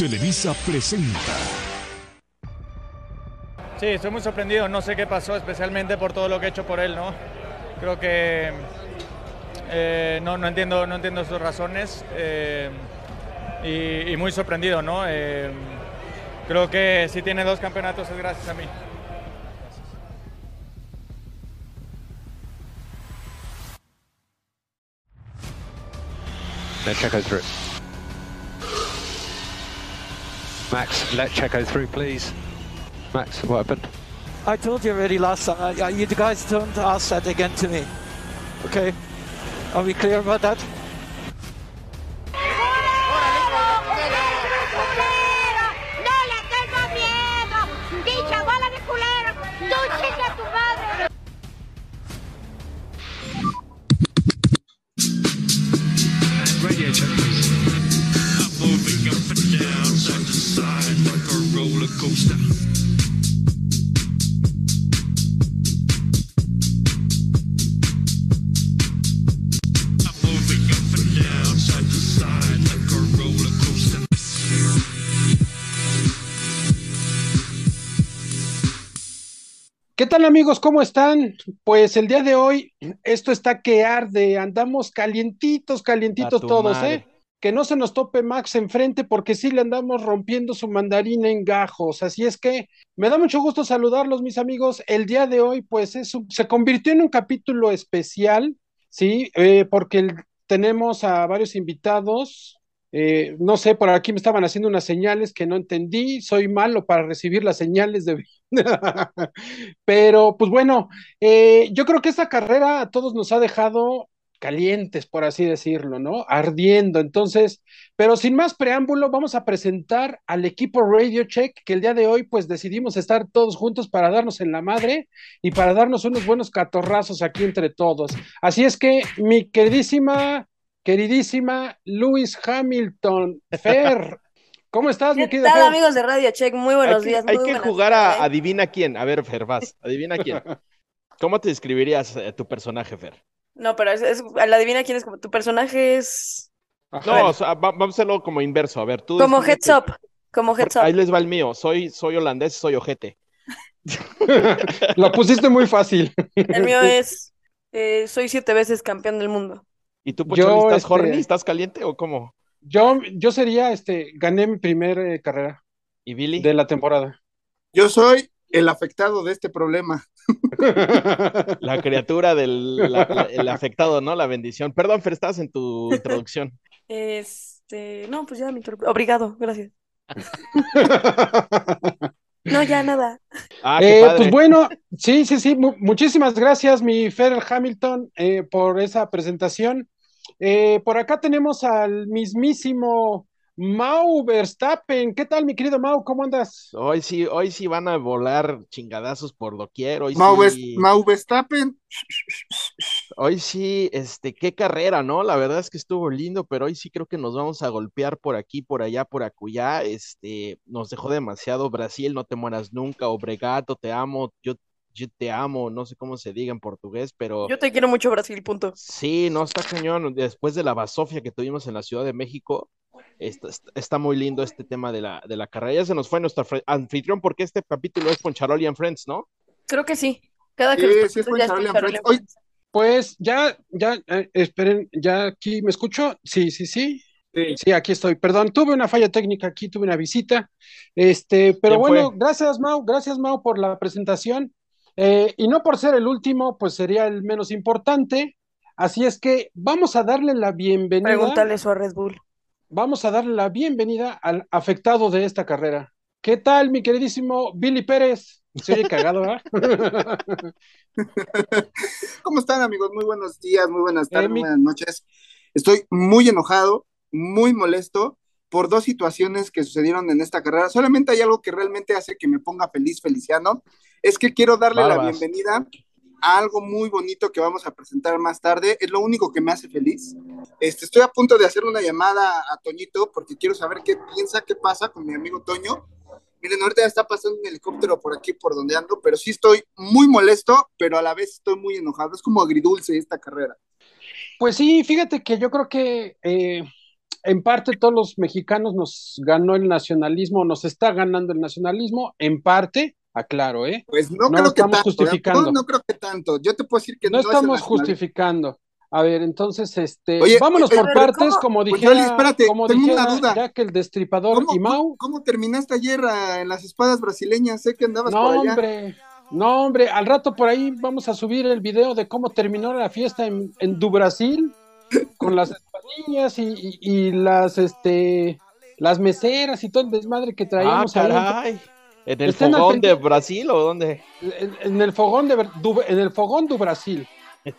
Televisa presenta. Sí, estoy muy sorprendido, no sé qué pasó, especialmente por todo lo que he hecho por él, ¿no? Creo que eh, no, no, entiendo, no entiendo sus razones eh, y, y, muy sorprendido, ¿no? Eh, creo que si tiene dos campeonatos es gracias a mí. Let Checo through. Max, let Checo through, please. Max, what happened? I told you already last time. I, I, you guys don't ask that again to me. Okay? Are we clear about that? Coaster. ¿Qué tal amigos? ¿Cómo están? Pues el día de hoy esto está que arde, andamos calientitos, calientitos todos, madre. ¿eh? Que no se nos tope Max enfrente porque sí le andamos rompiendo su mandarina en gajos. Así es que me da mucho gusto saludarlos, mis amigos. El día de hoy, pues se convirtió en un capítulo especial, ¿sí? Eh, porque tenemos a varios invitados. Eh, no sé, por aquí me estaban haciendo unas señales que no entendí. Soy malo para recibir las señales de... Pero, pues bueno, eh, yo creo que esta carrera a todos nos ha dejado calientes, por así decirlo, ¿no? Ardiendo. Entonces, pero sin más preámbulo, vamos a presentar al equipo Radio Check, que el día de hoy, pues decidimos estar todos juntos para darnos en la madre y para darnos unos buenos catorrazos aquí entre todos. Así es que, mi queridísima, queridísima Lewis Hamilton, Fer, ¿cómo estás, mi ¿Qué querida tal, Fer? amigos de Radio Check? Muy buenos hay que, días. hay muy que jugar tardes. a adivina quién. A ver, Fer, vas. Adivina quién. ¿Cómo te describirías eh, tu personaje, Fer? No, pero es, es- la adivina quién es como tu personaje es Ajá. No, o sea, va- vamos a hacerlo como inverso. A ver, tú. como heads up, como heads Ahí les va el mío. Soy, soy holandés, soy ojete. Lo pusiste muy fácil. El mío es eh, soy siete veces campeón del mundo. ¿Y tú, Pocholi, estás este- horny? ¿Estás caliente o cómo? Yo, yo sería, este, gané mi primera carrera ¿Y Billy? de la temporada. Yo soy el afectado de este problema. La criatura del la- la- el afectado, ¿no? La bendición. Perdón, Fer, estabas en tu introducción. Este, no, pues ya mi torpe- Obrigado, gracias. No, ya nada. Ah, qué Eh, padre. pues bueno, sí, sí, sí, mu- muchísimas gracias, mi Fer Hamilton, eh, por esa presentación. Eh, por acá tenemos al mismísimo Mau Verstappen. ¿Qué tal, mi querido Mau? ¿Cómo andas? Hoy sí, hoy sí van a volar chingadazos por doquier. Hoy Mau, sí. Mau Verstappen, Hoy sí, este, qué carrera, ¿no? La verdad es que estuvo lindo, pero hoy sí creo que nos vamos a golpear por aquí, por allá, por acullá. Este, nos dejó demasiado Brasil, no te mueras nunca, Obregato, te amo, yo, yo te amo, no sé cómo se diga en portugués, pero Yo te quiero mucho, Brasil, punto. sí, no está cañón. Después de la basofia que tuvimos en la Ciudad de México, está, muy lindo este tema de la, de la carrera. Ya se nos fue nuestro anfitrión, porque este capítulo es Poncharoli and Friends, ¿no? Creo que sí. Cada que Sí, los sí, es Poncharoli and Friends. Pues ya, ya, eh, esperen, ya aquí me escucho. Sí, sí, sí. Sí. Sí, aquí estoy. Perdón, tuve una falla técnica aquí, tuve una visita. Este, pero ¿Quién bueno, fue? gracias, Mau, gracias, Mau, por la presentación. Eh, y no por ser el último, pues sería el menos importante. Así es que vamos a darle la bienvenida. Pregúntale eso a Red Bull. Vamos a darle la bienvenida al afectado de esta carrera. ¿Qué tal, mi queridísimo Billy Pérez? Se oye cagado, ¿verdad? ¿Cómo están amigos? Muy buenos días, muy buenas tardes, Eh, mi- buenas noches. Estoy muy enojado, muy molesto por dos situaciones que sucedieron en esta carrera. Solamente hay algo que realmente hace que me ponga feliz, Feliciano. Es que quiero darle la bienvenida algo muy bonito que vamos a presentar más tarde. Es lo único que me hace feliz. Este, estoy a punto de hacer una llamada a Toñito porque quiero saber qué piensa, qué pasa con mi amigo Toño. Miren, ahorita está pasando un helicóptero por aquí, por donde ando, pero sí estoy muy molesto, pero a la vez estoy muy enojado. Es como agridulce esta carrera. Pues sí, fíjate que yo creo que eh, en parte todos los mexicanos nos ganó el nacionalismo, nos está ganando el nacionalismo, en parte, aclaro, ¿eh? Pues no, No creo que tanto. ¿eh? justificando. No, no creo que tanto. Yo te puedo decir que No no, estamos justificando. A ver, entonces, este, Oye, vámonos oye, por partes, ¿cómo? como Pues, dijera, Yoli, espérate, como tengo una dijera duda. Jack el Destripador ¿Cómo, y Mau. cómo terminaste ayer ah, en las espadas brasileñas? Sé que andabas No, por allá. hombre, no, hombre, al rato por ahí vamos a subir el video de cómo terminó la fiesta en, en Du Brasil, con las espadillas y, y- y las, este, las meseras y todo el desmadre que Ah, traíamos ahí. ¿En el Estén fogón de. Brasil o dónde? En, en el fogón de Du- en el fogón Brasil.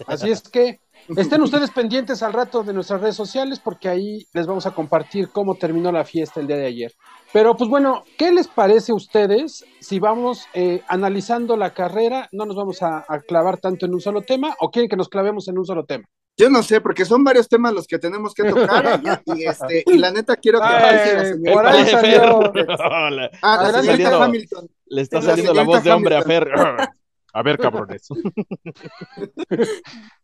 Así es que estén ustedes pendientes al rato de nuestras redes sociales porque ahí les vamos a compartir cómo terminó la fiesta el día de ayer. Pero pues bueno, ¿qué les parece a ustedes si vamos eh, analizando la carrera? No nos vamos a, a clavar tanto en un solo tema o quieren que nos clavemos en un solo tema. Yo no sé, porque son varios temas los que tenemos que tocar y, este, y la neta quiero que Ay, pase la señorita. por ahí salió. Ah, la señorita. Hamilton. Le está saliendo la voz de hombre a. Fer. A ver, cabrones.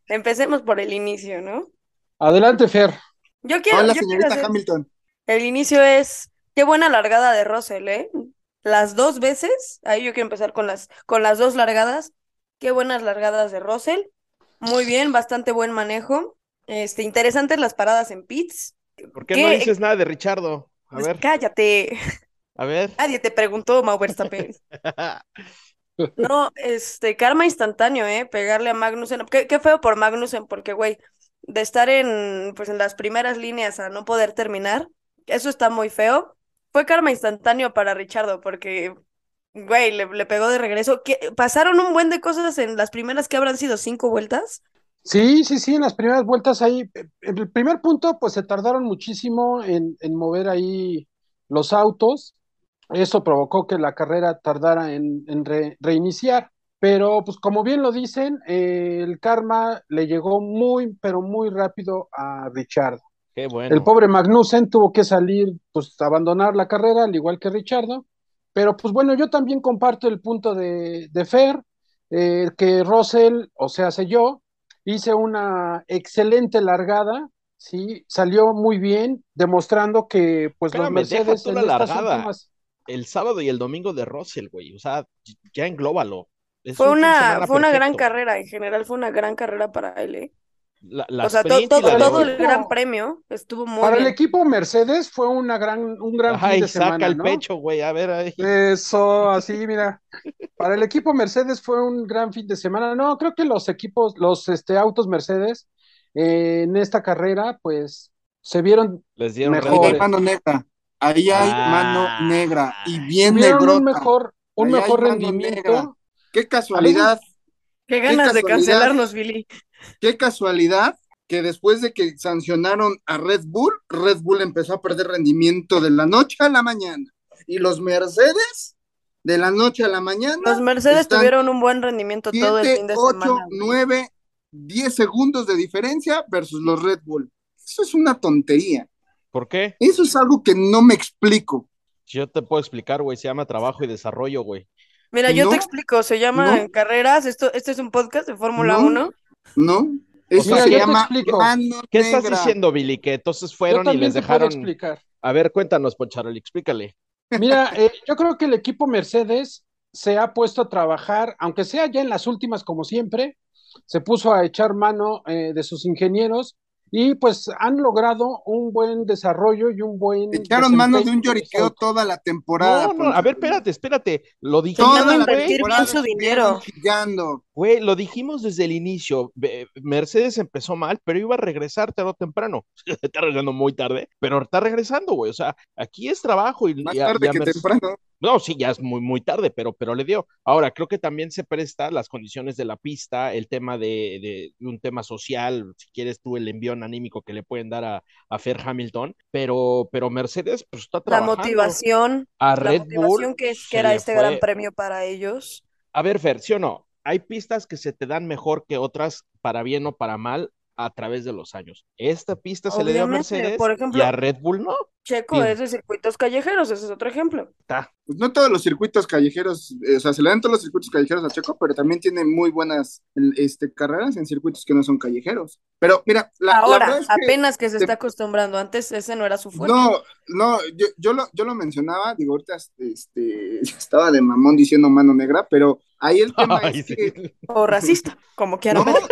Empecemos por el inicio, ¿no? Adelante, Fer. Yo quiero, Hola, yo quiero señorita hacer- Hamilton. El inicio es, qué buena largada de Russell, ¿eh? Las dos veces, ahí yo quiero empezar con las, con las dos largadas. Qué buenas largadas de Russell. Muy bien, bastante buen manejo. Este, interesantes las paradas en pits. ¿Por qué, no dices nada de Richardo? A Pues ver, cállate. a ver. Nadie te preguntó, Mau Verstappen. No, este, karma instantáneo, ¿eh? Pegarle a Magnussen. Qué, qué feo por Magnussen, porque, güey, de estar en, pues, en las primeras líneas a no poder terminar, eso está muy feo. Fue karma instantáneo para Richardo, porque, güey, le, le pegó de regreso. ¿Qué- Pasaron un buen de cosas en las primeras que habrán sido cinco vueltas. Sí, sí, sí, en las primeras vueltas ahí, en el primer punto, pues se tardaron muchísimo en, en mover ahí los autos. Eso provocó que la carrera tardara en, en re- reiniciar. Pero, pues como bien lo dicen, eh, el karma le llegó muy, pero muy rápido a Richard. Qué bueno. El pobre Magnussen tuvo que salir, pues abandonar la carrera, al igual que Richardo. Pero pues bueno, yo también comparto el punto de, de Fer, eh, que Russell, o sea, sé yo, hice una excelente largada, sí, salió muy bien, demostrando que pues los Espérame, deja Mercedes en la estas largada. últimas... El sábado y el domingo de Russell, güey. O sea, ya englóbalo. Es Fue un una, fue una gran carrera, en general fue una gran carrera para él, ¿eh? La, la O sea, to- to- la de todo el gran premio estuvo muy Para el bien. equipo Mercedes fue una gran, un gran fin Ay, de semana, saca el ¿no? pecho, güey. A ver, ahí. Eso, así, mira. Para el equipo Mercedes fue un gran fin de semana. No, creo que los equipos, los este, autos Mercedes eh, en esta carrera, pues se vieron, Les dieron Ahí Mejor. mano negra. Ahí hay Ah. mano negra. Y bien negrota. un mejor, un Ahí mejor rendimiento. negra. Qué casualidad, Qué ganas de casualidad. cancelarnos, Billy. Qué casualidad que después de que sancionaron a Red Bull, Red Bull empezó a perder rendimiento de la noche a la mañana. Y los Mercedes, de la noche a la mañana, Los Mercedes tuvieron un buen rendimiento todo el 7, fin de 8, semana. güey. 9, 10 segundos de diferencia versus los Red Bull. Eso es una tontería. ¿Por qué? Eso es algo que no me explico. Yo te puedo explicar, güey. Se llama trabajo y desarrollo, güey. Mira, yo No, te explico, se llama no. Carreras, esto, este es un podcast de Fórmula No. 1. ¿No? Eso Mira, se yo te llama mano ¿Qué estás negra. diciendo, Billy? Que entonces Yo fueron y les dejaron. explicar. A ver, cuéntanos, Poncharoli, explícale. Mira, eh, yo creo que el equipo Mercedes se ha puesto a trabajar, aunque sea ya en las últimas como siempre, se puso a echar mano eh, de sus ingenieros y pues han logrado un buen desarrollo y un buen Echaron mano de un lloriqueo toda la temporada. No, no, a ver, espérate, espérate. Lo dijimos, Toda la temporada su dinero. chillando. güey, lo dijimos desde el inicio. Mercedes empezó mal, pero iba a regresar tarde o temprano. Está regresando muy tarde, pero está regresando, güey. O sea, aquí es trabajo y, Más y a- tarde y a que temprano. No, sí, ya es muy, muy tarde, pero, pero le dio. Ahora, creo que también se presta las condiciones de la pista, el tema de, de un tema social, si quieres tú el envión anímico que le pueden dar a, a Fer Hamilton, pero, pero Mercedes pues está La trabajando. motivación, A la Red motivación Bull que, es- que era este fue- gran premio para ellos. A ver, Fer, ¿sí o no? Hay pistas que se te dan mejor que otras, para bien o para mal. A través de los años. Esta pista se le dio a Mercedes por y ejemplo- a Red Bull no. Checo Bien. es de circuitos callejeros, ese es otro ejemplo. Pues no todos los circuitos callejeros, eh, o sea, se le dan todos los circuitos callejeros a Checo, pero también tiene muy buenas este, carreras en circuitos que no son callejeros. Pero mira, la, Ahora, verdad es que apenas que se te- está acostumbrando, antes ese no era su fuerte. No, no, yo, yo, lo, yo lo mencionaba, digo, ahorita este, estaba de mamón diciendo mano negra, pero ahí el tema Ay, es sí. que, O racista, como quieran no, ver.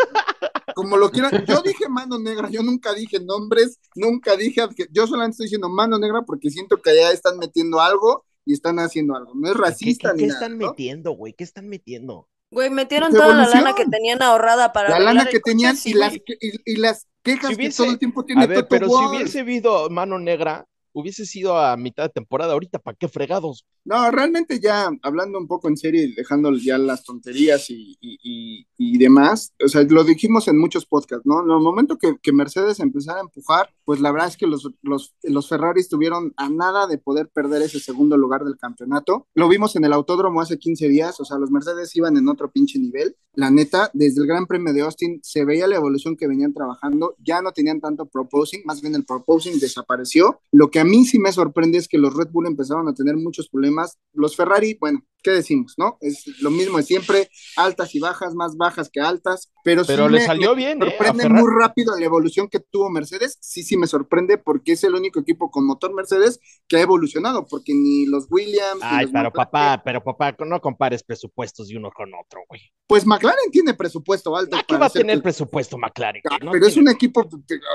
Como lo quieran, yo dije mano negra, yo nunca dije nombres, nunca dije, yo solamente estoy diciendo mano negra porque siento que allá están metiendo algo y están haciendo algo, no es ¿Qué, racista qué- qué ni nada, están ¿no? metiendo, güey? ¿Qué están metiendo? Güey, metieron toda la lana que tenían ahorrada para La lana que coche, tenían sí, y las, que- y, y las quejas Si que hubiese- todo el tiempo tiene A ver, Toto pero si hubiese habido mano negra, hubiese sido a mitad de temporada ahorita, ¿para qué fregados? No, realmente ya hablando un poco en serio y dejando ya las tonterías y, y- y- y demás, o sea, lo dijimos en muchos podcasts, ¿no? En el momento que, que Mercedes empezara a empujar, pues la verdad es que los, los, los Ferrari estuvieron a nada de poder perder ese segundo lugar del campeonato. Lo vimos en el autódromo hace 15 días, o sea, los Mercedes iban en otro pinche nivel. La neta, desde el Gran Premio de Austin se veía la evolución que venían trabajando, ya no tenían tanto proposing, más bien el proposing desapareció. Lo que a mí sí me sorprende es que los Red Bull empezaron a tener muchos problemas. Los Ferrari, bueno, ¿qué decimos, no? Es lo mismo de siempre, altas y bajas, más bajas que altas, pero, sí Pero le me- salió me bien, ¿eh? A sorprende muy rápido la evolución que tuvo Mercedes, sí, sí me sorprende porque es el único equipo con motor Mercedes que ha evolucionado, porque ni los Williams, Ay, los pero McLaren- papá, pero papá, no compares presupuestos de uno con otro, güey. pues McLaren tiene presupuesto alto. ¿A qué para va a tener que- presupuesto McLaren? Ah? No pero es un equipo,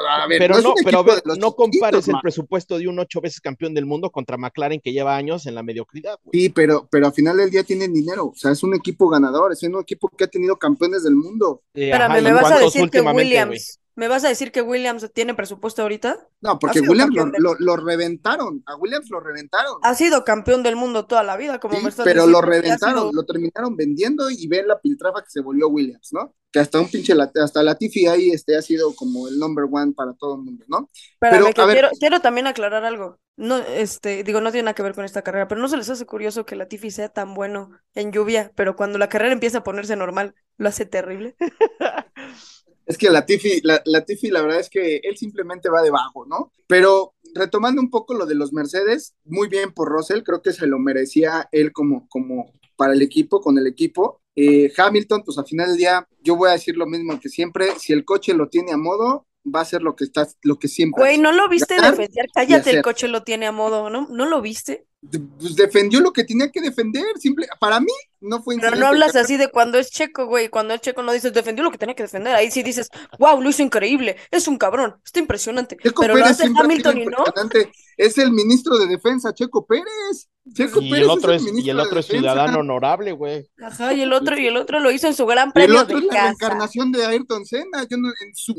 a ver, pero no, pero a no compares el presupuesto de un ocho veces campeón del mundo contra McLaren que lleva años en la mediocridad, güey. Sí, pero, pero al final del día tienen dinero, o sea, es un equipo ganador, es un equipo que ha tenido campeones del mundo. Eh, Espérame, ajá, ¿y ¿me vas a decir que? Williams, me vas a decir que Williams tiene presupuesto ahorita? No, porque Williams lo, campeón del- lo- lo reventaron, a Williams lo reventaron. Ha sido campeón del mundo toda la vida, como Sí, me estás pero diciendo, lo reventaron, sido- lo terminaron vendiendo y ver la piltrafa que se volvió Williams, ¿no? Que hasta un pinche, hasta la Tiffy ahí este, ha sido como el number one para todo el mundo, ¿no? Espérame, Pero, ver- quiero, quiero también aclarar algo. No, este, digo, no tiene nada que ver con esta carrera, pero no se les hace curioso que Latifi sea tan bueno en lluvia, pero cuando la carrera empieza a ponerse normal, lo hace terrible. Es que la Tiffy, la, la Tiffy, la verdad es que él simplemente va debajo, ¿no? Pero retomando un poco lo de los Mercedes, muy bien por Russell, creo que se lo merecía él como, como para el equipo, con el equipo. Eh, Hamilton, pues al final del día, yo voy a decir lo mismo que siempre, si el coche lo tiene a modo, va a ser lo que está, lo que siempre. Güey. ¿no lo viste defender? Cállate, el coche lo tiene a modo, ¿no? ¿No lo viste? Pues defendió lo que tenía que defender, simple, para mí no fue Pero no hablas así de cuando es checo, güey. Cuando es checo no dices defendió lo que tenía que defender. Ahí sí dices, wow, lo hizo increíble, es un cabrón, está impresionante. Checo Pero lo Pérez hace siempre ha Hamilton y no. Es el ministro de defensa, Checo Pérez. Checo Y Pérez el otro es, y ministro el de otro es defensa. ciudadano honorable, güey. Ajá, y el otro, y el otro lo hizo en su gran El premio otro de es la casa. reencarnación de Ayrton Senna. Yo no, en su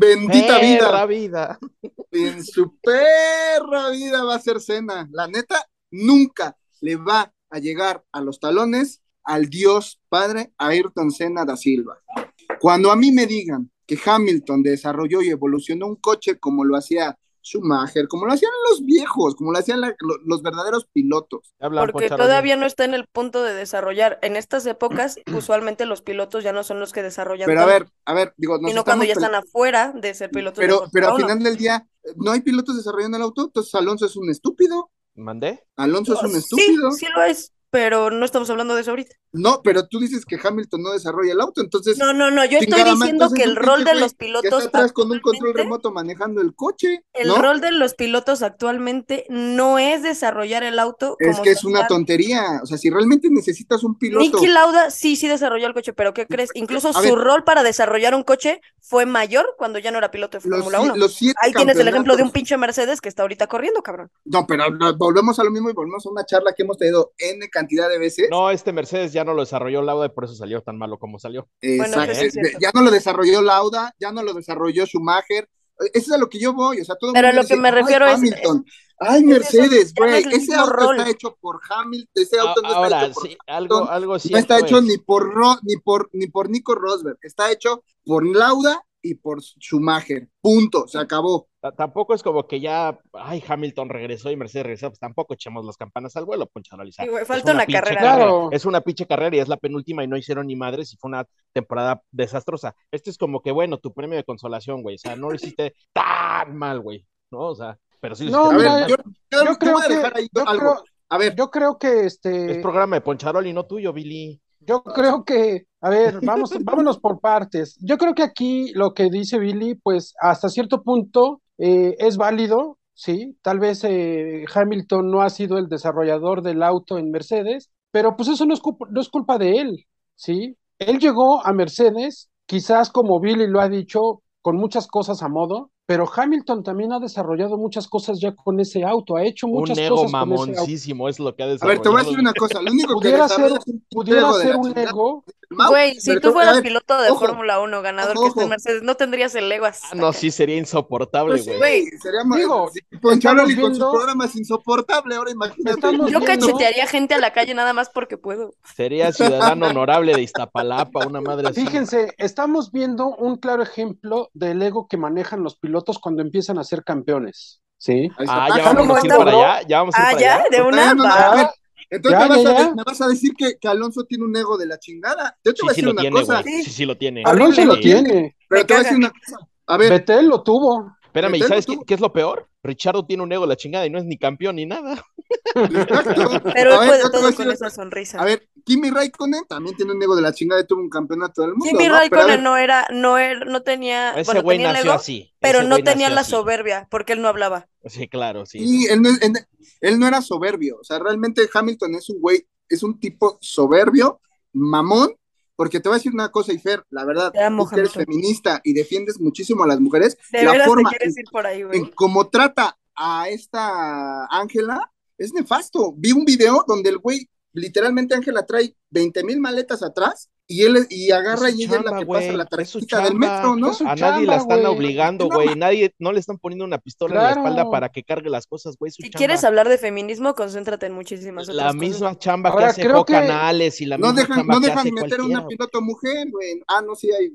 bendita Perra vida, vida. en su perra vida va a ser Senna. La neta, nunca le va a llegar a los talones al Dios Padre Ayrton Senna da Silva. Cuando a mí me digan que Hamilton desarrolló y evolucionó un coche como lo hacía Schumacher, como lo hacían los viejos, como lo hacían la- lo- los verdaderos pilotos. Hablan Porque Poncharo, todavía no está en el punto de desarrollar. En estas épocas, usualmente los pilotos ya no son los que desarrollan Pero a ver, a ver, digo, nos sino cuando ya están afuera de ser pilotos Pero, pero al 1. final del día, no hay pilotos desarrollando el auto, entonces Alonso es un estúpido. ¿Mandé? Alonso es un Sí, estúpido. sí lo es, pero no estamos hablando de eso ahorita. No, pero tú dices que Hamilton no desarrolla el auto, entonces. No, no, no, yo estoy diciendo que el rol de los Que pilotos está atrás con un control remoto manejando el coche. El ¿no? rol de los pilotos actualmente no es desarrollar el auto Es que es una tontería. O sea, si realmente necesitas un piloto. Niki Lauda sí, sí desarrolló el coche, pero ¿qué crees? Incluso su ver. rol para desarrollar un coche fue mayor cuando ya no era piloto de Fórmula si- 1. los siete Ahí tienes el ejemplo de un pinche Mercedes que está ahorita corriendo, cabrón. No, pero volvemos a lo mismo y volvemos a una charla que hemos tenido N cantidad de veces. No, este Mercedes ya no lo desarrolló Lauda y por eso salió tan malo como salió. Bueno, es ya no lo desarrolló Lauda, ya no lo desarrolló Schumacher. Eso es a lo que yo voy. O sea, todo el Pero mundo lo que dice, me "Ay, refiero es- Hamilton. Ay, es Mercedes, no güey. es Ese auto rol. está hecho por Hamilton. Ese auto no está Ahora, hecho por sí, algo, algo no está hecho es- ni por Ro- ni por ni por Nico Rosberg, está hecho por Lauda y por Schumacher. Punto, se acabó. T- Tampoco es como que ya, ay, Hamilton regresó y Mercedes regresó, pues tampoco echemos las campanas al vuelo, Poncharoli. o sea, Sí, güey, falta una carrera. Claro. Es una pinche carrera y es la penúltima y no hicieron ni madres y fue una temporada desastrosa. Este es como que, bueno, tu premio de consolación, güey. O sea, no lo hiciste tan mal, güey. ¿No? O sea, pero sí lo No, hiciste A mal. ver, mira, yo, yo- yo te creo voy a que- dejar ahí yo algo. creo- A ver, Yo creo que este. Es programa de Poncharoli, no tuyo, Billy. Yo creo que, a ver, vamos, vámonos por partes. Yo creo que aquí lo que dice Billy, pues hasta cierto punto eh, es válido, sí. Tal vez eh, Hamilton no ha sido el desarrollador del auto en Mercedes, pero pues eso no es no es culpa de él, sí. Él llegó a Mercedes, quizás como Billy lo ha dicho, con muchas cosas a modo, pero Hamilton también ha desarrollado muchas cosas ya con ese auto, ha hecho muchas Un ego cosas con ese auto. mamoncísimo es lo que ha a desarrollado. ver, te voy a decir una cosa. Lo único que Pudiera ser, es pudiera ser un ego, Güey, si tú a fueras ver, piloto de ojo, Fórmula 1 ganador ojo, que esté en ojo. Mercedes, no tendrías el ego Ah, no, acá. sí sería insoportable, Pues sí, güey. Güey, seríamos, digo, sí, Poncharoli estamos con sus viendo- programas insoportable, ahora imagínate. Estamos yo viendo- cachetearía gente a la calle nada más porque puedo. Sería ciudadano honorable de Iztapalapa, una madre así. Fíjense, estamos viendo un claro ejemplo del ego que manejan los pilotos cuando empiezan a ser campeones. ¿Sí? Está. Ah, ya Ah, vamos a ir está, para allá, ya vamos a ir Ah, para ya, allá. de una. no, a entonces Ya, me, vas ya, a, ya. me vas a decir que, que Alonso tiene un ego de la chingada. Yo te Sí, voy a sí decir lo una tiene, cosa, güey. Sí, sí lo tiene. Alonso lo tiene. pero Me te voy a decir una cosa. A ver, Betel lo tuvo. Espérame, ¿y Betel, sabes tú- qué, qué es lo peor? Richardo tiene un ego de la chingada y no es ni campeón ni nada. exacto. Pero a ver, él puede todo con esa sonrisa. A ver, Kimi Raikkonen también tiene un ego de la chingada y tuvo un campeonato del mundo. Kimi Raikkonen no era, no era, no tenía, Ese bueno, güey tenía el nació ego, así. pero ese no tenía la así. soberbia, porque él no hablaba. Sí, claro, sí. Sí, él no, él- él no era soberbio. O sea, realmente Hamilton es un güey, es un tipo soberbio, mamón, porque te voy a decir una cosa, Ifer, la verdad, tú que eres feminista y defiendes muchísimo a las mujeres, De la forma te quieres ir por ahí, en güey. cómo trata a esta Ángela es nefasto. Vi un video donde el güey, literalmente Ángela trae 20 mil maletas atrás y él y agarra y ella es la chamba, que pasa la tarjetita del chamba. metro, ¿no? A nadie la chamba, están obligando, No, güey. ma- Nadie, no le están poniendo una pistola en la espalda para que cargue las cosas, güey. Si chamba. quieres hablar de feminismo, concéntrate en muchísimas La otras misma cosas. chamba Ahora, que hace que- Canales y la No misma dejan, chamba no que dejan hace meter a una piloto mujer, güey. Ah, no, sí hay.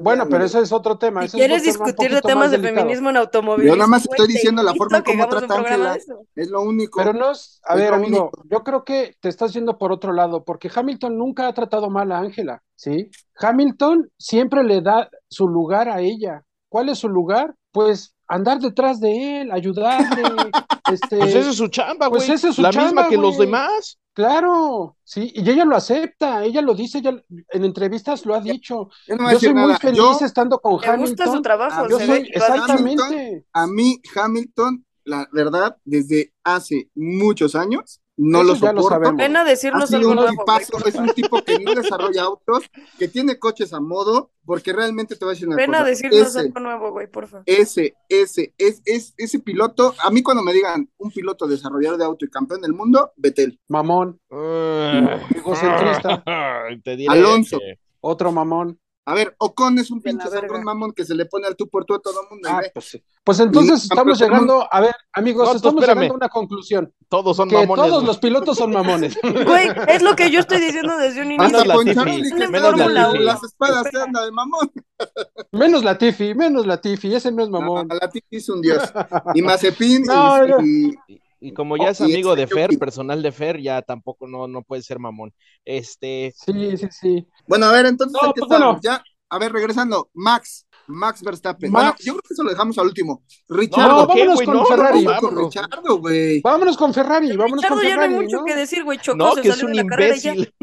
Bueno, pero ese es otro tema. Si ese es quieres tema discutir de temas de feminismo en automovilismo, Yo nada más estoy diciendo la forma un trata Ángela. eso. Es lo único. Pero no es, a Es ver, amigo, único. yo creo que te estás yendo por otro lado, porque Hamilton nunca ha tratado mal a Ángela, ¿sí? Hamilton siempre le da su lugar a ella. ¿Cuál es su lugar? Pues andar detrás de él, ayudarle, este, Pues esa es su chamba, güey. pues esa es su la chamba, misma que los demás. Claro, sí, y ella lo acepta, ella lo dice, ella en entrevistas lo ha dicho. Yo no soy muy feliz Yo, estando con Le gusta su Hamilton. trabajo, yo se ve exactamente. a mí Hamilton, la verdad, desde hace muchos años, no Eso lo soporto. Ven a decirnos algo un nuevo, es un tipo que no desarrolla autos, que tiene coches a modo, porque realmente te voy a decir una Ven a cosa. decirnos ese, algo nuevo, güey, por favor. ese, ese, es, es, ese piloto, a mí cuando me digan un piloto desarrollador de auto y campeón del mundo, Betel. Mamón, Egocentrista. Te diré Alonso. que- otro mamón. A ver, Ocon es un De la pinche sangrón mamón que se le pone al tú por tú a todo el mundo. Ah, pues sí. Pues entonces estamos llegando, a ver, amigos, No, tú estamos espérame. llegando a una conclusión, Todos son que mamones. todos los pilotos son mamones. Güey, es lo que yo estoy diciendo desde un Menos inicio. Hasta la Poncharoli, Tiffy, que menos la Tiffy. las espadas se anda de mamón. menos la Tiffy, menos la Tiffy, ese no es mamón. No, la Tiffy es un dios. Y Mazepin No, no. y, y- Y como ya es Oh, y amigo de Fer, Yuki. personal de Fer, ya tampoco no, no puede ser mamón. Este, Sí, sí, sí. Bueno, a ver, entonces, No, ¿en qué pues, bueno. estamos? Ya, a ver, regresando, Max, Max Verstappen. Max. Bueno, yo creo que eso lo dejamos al último. No, Richardo, ¿qué, vámonos con No, Ferrari. no, vamos con vámonos. Richardo, güey. Vámonos con Ferrari, vámonos Richardo con ya no hay Ferrari, mucho ¿no? que decir, güey. Chocó, no, se que es salió un de la carrera y ya. imbécil.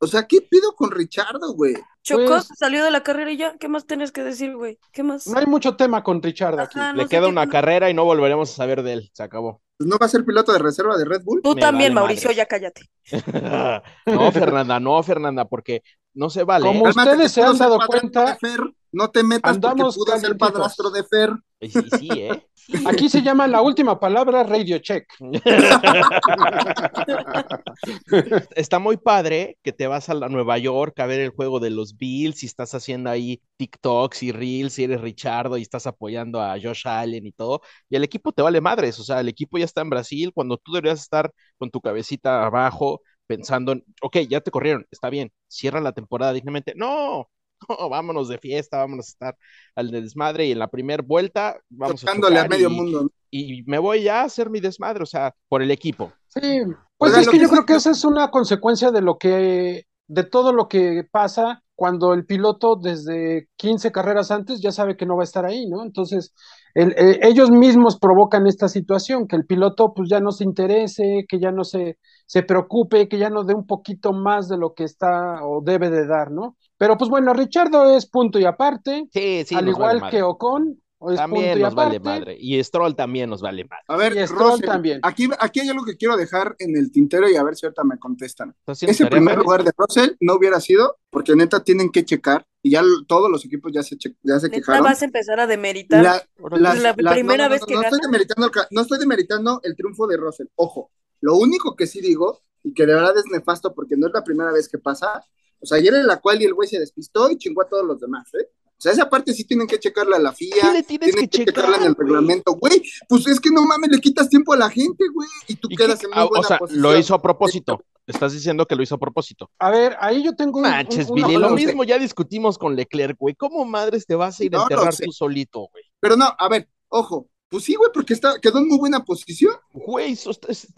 O sea, ¿qué pido con Richardo, güey? Chocó, Pues- se salió de la carrera y ya. ¿Qué más tienes que decir, güey? ¿Qué más? No hay mucho tema con Richard aquí. Ajá, no Le queda una carrera y no volveremos a saber de él. Se acabó. Pues no va a ser piloto de reserva de Red Bull. Tú Me también, vale Mauricio, ya cállate. no, Fernanda, no, Fernanda, porque no se vale. Como- ustedes se han dado cuenta, Fer. No te metas andamos porque pudo ser padrastro de Fer. Sí, sí, ¿eh? Aquí se llama la última palabra radio check. Está muy padre que te vas a la Nueva York a ver el juego de los Bills y estás haciendo ahí TikToks y Reels y eres Richardo y estás apoyando a Josh Allen y todo. Y el equipo te vale madres, o sea, el equipo ya está en Brasil cuando tú deberías estar con tu cabecita abajo pensando en, ok, ya te corrieron, está bien, cierra la temporada dignamente. No, no, vámonos de fiesta, vámonos a estar al desmadre y en la primera vuelta vamos Tocándole a a medio y, mundo. y me voy ya a hacer mi desmadre, o sea, por el equipo. Sí, pues Oigan, es que que yo creo que esa es una consecuencia de lo que, de todo lo que pasa cuando el piloto desde 15 carreras antes ya sabe que no va a estar ahí, ¿no? Entonces, el- eh, ellos mismos provocan esta situación, que el piloto pues ya no se interese, que ya no se, se preocupe, que ya no dé un poquito más de lo que está o debe de dar, ¿no? Pero pues bueno, Richardo es punto y aparte, Sí, sí, al vale igual que Ocon, También nos vale madre. Y Stroll también nos vale madre. A ver, Russell, también. Aquí, aquí hay algo que quiero dejar en el tintero y a ver si ahorita me contestan. ¿Estás haciendo Ese primer lugar de Russell no hubiera sido, porque neta tienen que checar, y ya todos los equipos ya se, che- ya se ¿Neta quejaron. vas a empezar a demeritar? La- las- la las- primera no, no, vez no, que no estoy demeritando, no estoy demeritando el triunfo de Russell. Ojo, lo único que sí digo, y que de verdad es nefasto porque no es la primera vez que pasa, o sea, ayer en la cual y el güey se despistó y chingó a todos los demás, ¿eh? O sea, esa parte sí tienen que checarla a la FIA, ¿Qué le tienes tienen que que, checarla en el checar, reglamento, güey. Pues es que no mames, le quitas tiempo a la gente, güey, y tú ¿Y quedas qué- en ah, muy o buena sea, posición. lo hizo a propósito. Estás diciendo que lo hizo a propósito. A ver, ahí yo tengo un, Manches, un- una Billy, lo mismo ya discutimos con Leclerc, güey. ¿Cómo madres te vas a ir a no enterrar sé. tú solito, güey? Pero no, a ver, ojo, pues sí, güey, porque está, quedó en muy buena posición. Güey,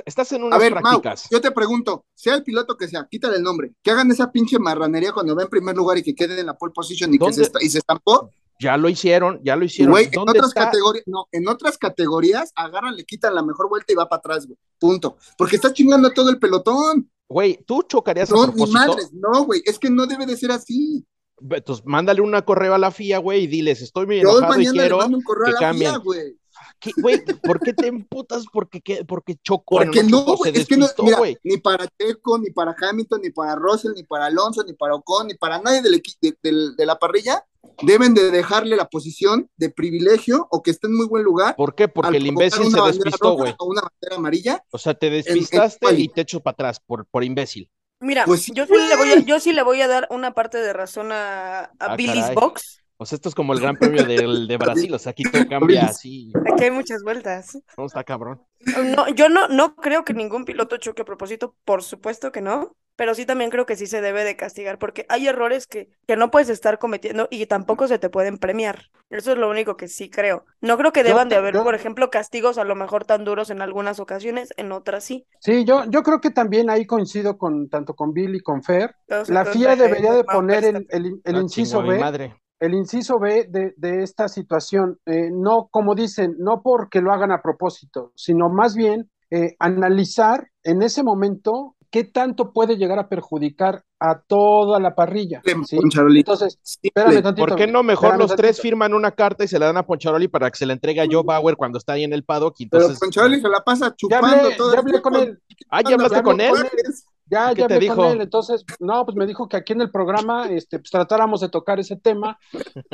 estás en A unas ver, Mau, prácticas. yo te pregunto, sea el piloto que sea, quítale el nombre, que hagan esa pinche marranería cuando va en primer lugar y que quede en la pole position y que se, esta- y se estampó. Ya lo hicieron, ya lo hicieron. Güey, en ¿Dónde otras está? categorías, no, en otras categorías agarran, le quitan la mejor vuelta y va para atrás, güey. Punto. Porque está chingando a todo el pelotón. Güey, tú chocarías a No, ni propósito. madres, no, güey, es que no debe de ser así. Entonces, mándale una correo a la FIA, güey, y diles, estoy muy enojado y quiero mando un correo que a la cambien. FIA, güey. ¿Qué, Güey, ¿por qué te emputas? Porque, qué? porque chocó. Porque no, chocó, es que no, mira, güey. ni para Checo, ni para Hamilton, ni para Russell, ni para Alonso, ni para Ocon, ni para nadie del de, de la parrilla, deben de dejarle la posición de privilegio o que esté en muy buen lugar. ¿Por qué? Porque el imbécil se despistó, güey. O una bandera amarilla. O sea, te en despistaste y te echo para atrás por, por imbécil. Mira, Pues yo, sí le voy a, yo sí le voy a dar una parte de razón a, a Ah, Billy's caray. Box. O sea, esto es como el Gran Premio del- de Brasil. O sea, aquí todo cambia así. Aquí hay muchas vueltas. No, está cabrón. No, yo no, no creo que ningún piloto choque a propósito, por supuesto que no, pero sí también creo que sí se debe de castigar, porque hay errores que, que no puedes estar cometiendo y tampoco se te pueden premiar. Eso es lo único que sí creo. No creo que Yo- deban de haber, yo- por ejemplo, castigos a lo mejor tan duros en algunas ocasiones, en otras sí. Sí, yo, yo creo que también ahí coincido con tanto con Bill y con Fer. La FIA debería de poner el, el- el inciso chingo a mi B, madre. El inciso B de, de esta situación. Eh, no, como dicen, no porque lo hagan a propósito, sino más bien eh, analizar en ese momento qué tanto puede llegar a perjudicar a toda la parrilla. ¿sí? Poncharoli. Entonces, espérame tantito. ¿Por qué no mejor los tres firman una carta y se la dan a Poncharoli para que se la entregue a Joe Bauer cuando está ahí en el paddock? Y Pero entonces, Poncharoli se la pasa Ya chupando hablé, todo ya el hablé con tiempo. él. ah, ya hablaste ya con él. con Ya, ¿Qué ya te dijo? con él, entonces, no, pues me dijo que aquí en el programa, este, pues tratáramos de tocar ese tema,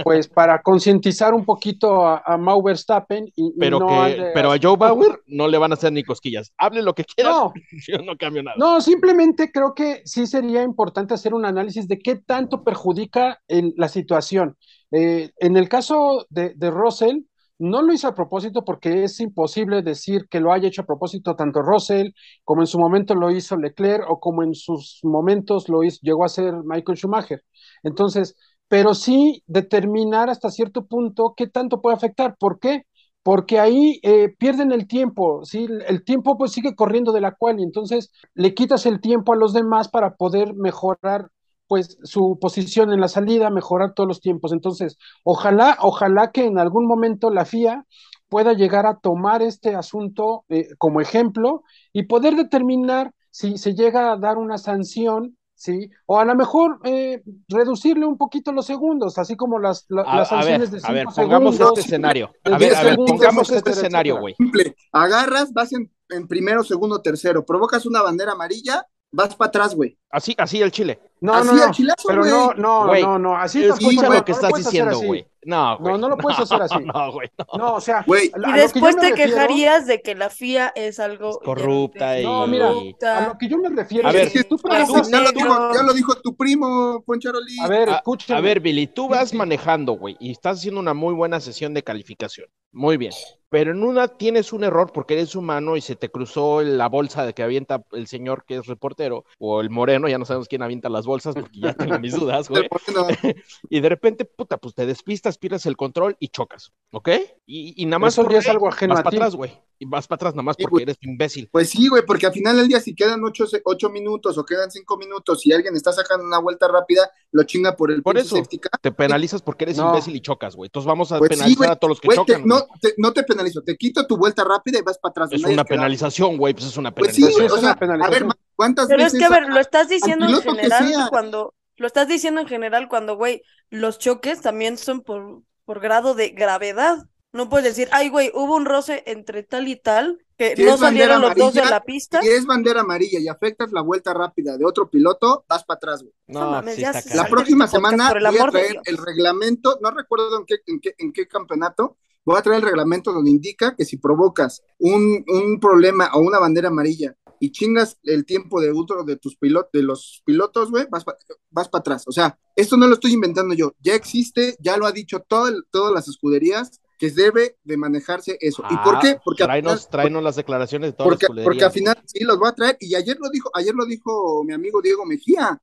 pues para concientizar un poquito a, a Mau Verstappen y, y Pero, no que, pero a. Joe Bauer no le van a hacer ni cosquillas. Hable lo que quiera. No. Yo no cambio nada. No, simplemente creo que sí sería importante hacer un análisis de qué tanto perjudica el- la situación. Eh, en el caso de, de Russell, no lo hizo a propósito porque es imposible decir que lo haya hecho a propósito tanto Russell como en su momento lo hizo Leclerc o como en sus momentos lo hizo, llegó a ser Michael Schumacher. Entonces, pero sí determinar hasta cierto punto qué tanto puede afectar. ¿Por qué? Porque ahí eh, pierden el tiempo, ¿sí? El tiempo pues sigue corriendo de la cual y entonces le quitas el tiempo a los demás para poder mejorar pues su posición en la salida, mejorar todos los tiempos. Entonces, ojalá, ojalá que en algún momento la FIA pueda llegar a tomar este asunto eh, como ejemplo y poder determinar si se llega a dar una sanción, ¿sí? O a lo mejor eh, reducirle un poquito los segundos, así como las, la- A, las a ver, sanciones de a ver, pongamos segundos. este escenario. A ver, 10 a ver, segundos, pongamos este etcétera, escenario, güey. Simple. Agarras, vas en, en primero, segundo, tercero. Provocas una bandera amarilla, vas para atrás, güey. Así, así el Chile. No, Así no, no, al chilazo, pero güey. no, no, Güey, no, no, así Escucha lo no, que no estás diciendo, güey. No, güey. No, no lo puedes hacer así. No, güey. No. No, o sea, Güey, a Y que después me te refiero- quejarías de que la FIA es algo Es corrupta y- No, mira, corrupta. a lo que yo me refiero A es ver, que si tú preguntas, ya lo dijo, ya lo dijo tu primo, Poncharoli. a ver, escúchame. a ver, Billy, tú vas sí. manejando, güey, y estás haciendo una muy buena sesión de calificación. Muy bien. Pero en una tienes un error porque eres humano y se te cruzó la bolsa de que avienta el señor que es reportero o el moreno ya no sabemos quién avienta las bolsas porque ya tengo mis dudas, güey. Y de repente, puta, pues te despistas, pierdes el control y chocas, ¿ok? Y, y nada más Eso ya es algo ajeno a para ti. atrás, güey. Y vas para atrás nada más Sí, porque güey. eres imbécil. Pues sí, güey, porque al final del día, si quedan ocho, ocho minutos o quedan cinco minutos y alguien está sacando una vuelta rápida, lo chinga por el Por eso. Te penalizas porque eres No. imbécil y chocas, güey. Entonces vamos a Pues penalizar a todos los que Güey, te- chocan. no, te, no te penalizo, te quito tu vuelta rápida y vas para atrás. Es una penalización, güey, pues es una Pues sí, penalización. güey, es o sea, una a ver, ¿cuántas Pero es que, a ver, lo estás diciendo en general cuando, lo estás diciendo en general cuando, güey, los choques también son por, por grado de gravedad. No puedes decir, ay, güey, hubo un roce entre tal y tal, que Si no salieron los dos de la pista. Si es bandera amarilla y afectas la vuelta rápida de otro piloto, vas para atrás, güey. No No, mames, sí ya está se La próxima este semana voy a traer el reglamento, no recuerdo en qué, en qué, en qué campeonato, voy a traer el reglamento donde indica que si provocas un, un problema o una bandera amarilla y chingas el tiempo de otro de tus pilotos, de los pilotos, güey, vas para vas para atrás. O sea, esto no lo estoy inventando yo, ya existe, ya lo ha dicho todo el- todas las escuderías que debe de manejarse eso. ¿Y por Ah, qué? Porque Tráenos, final- tráenos las declaraciones de todas porque, las porque al final sí los voy a traer y ayer lo dijo, ayer lo dijo mi amigo Diego Mejía,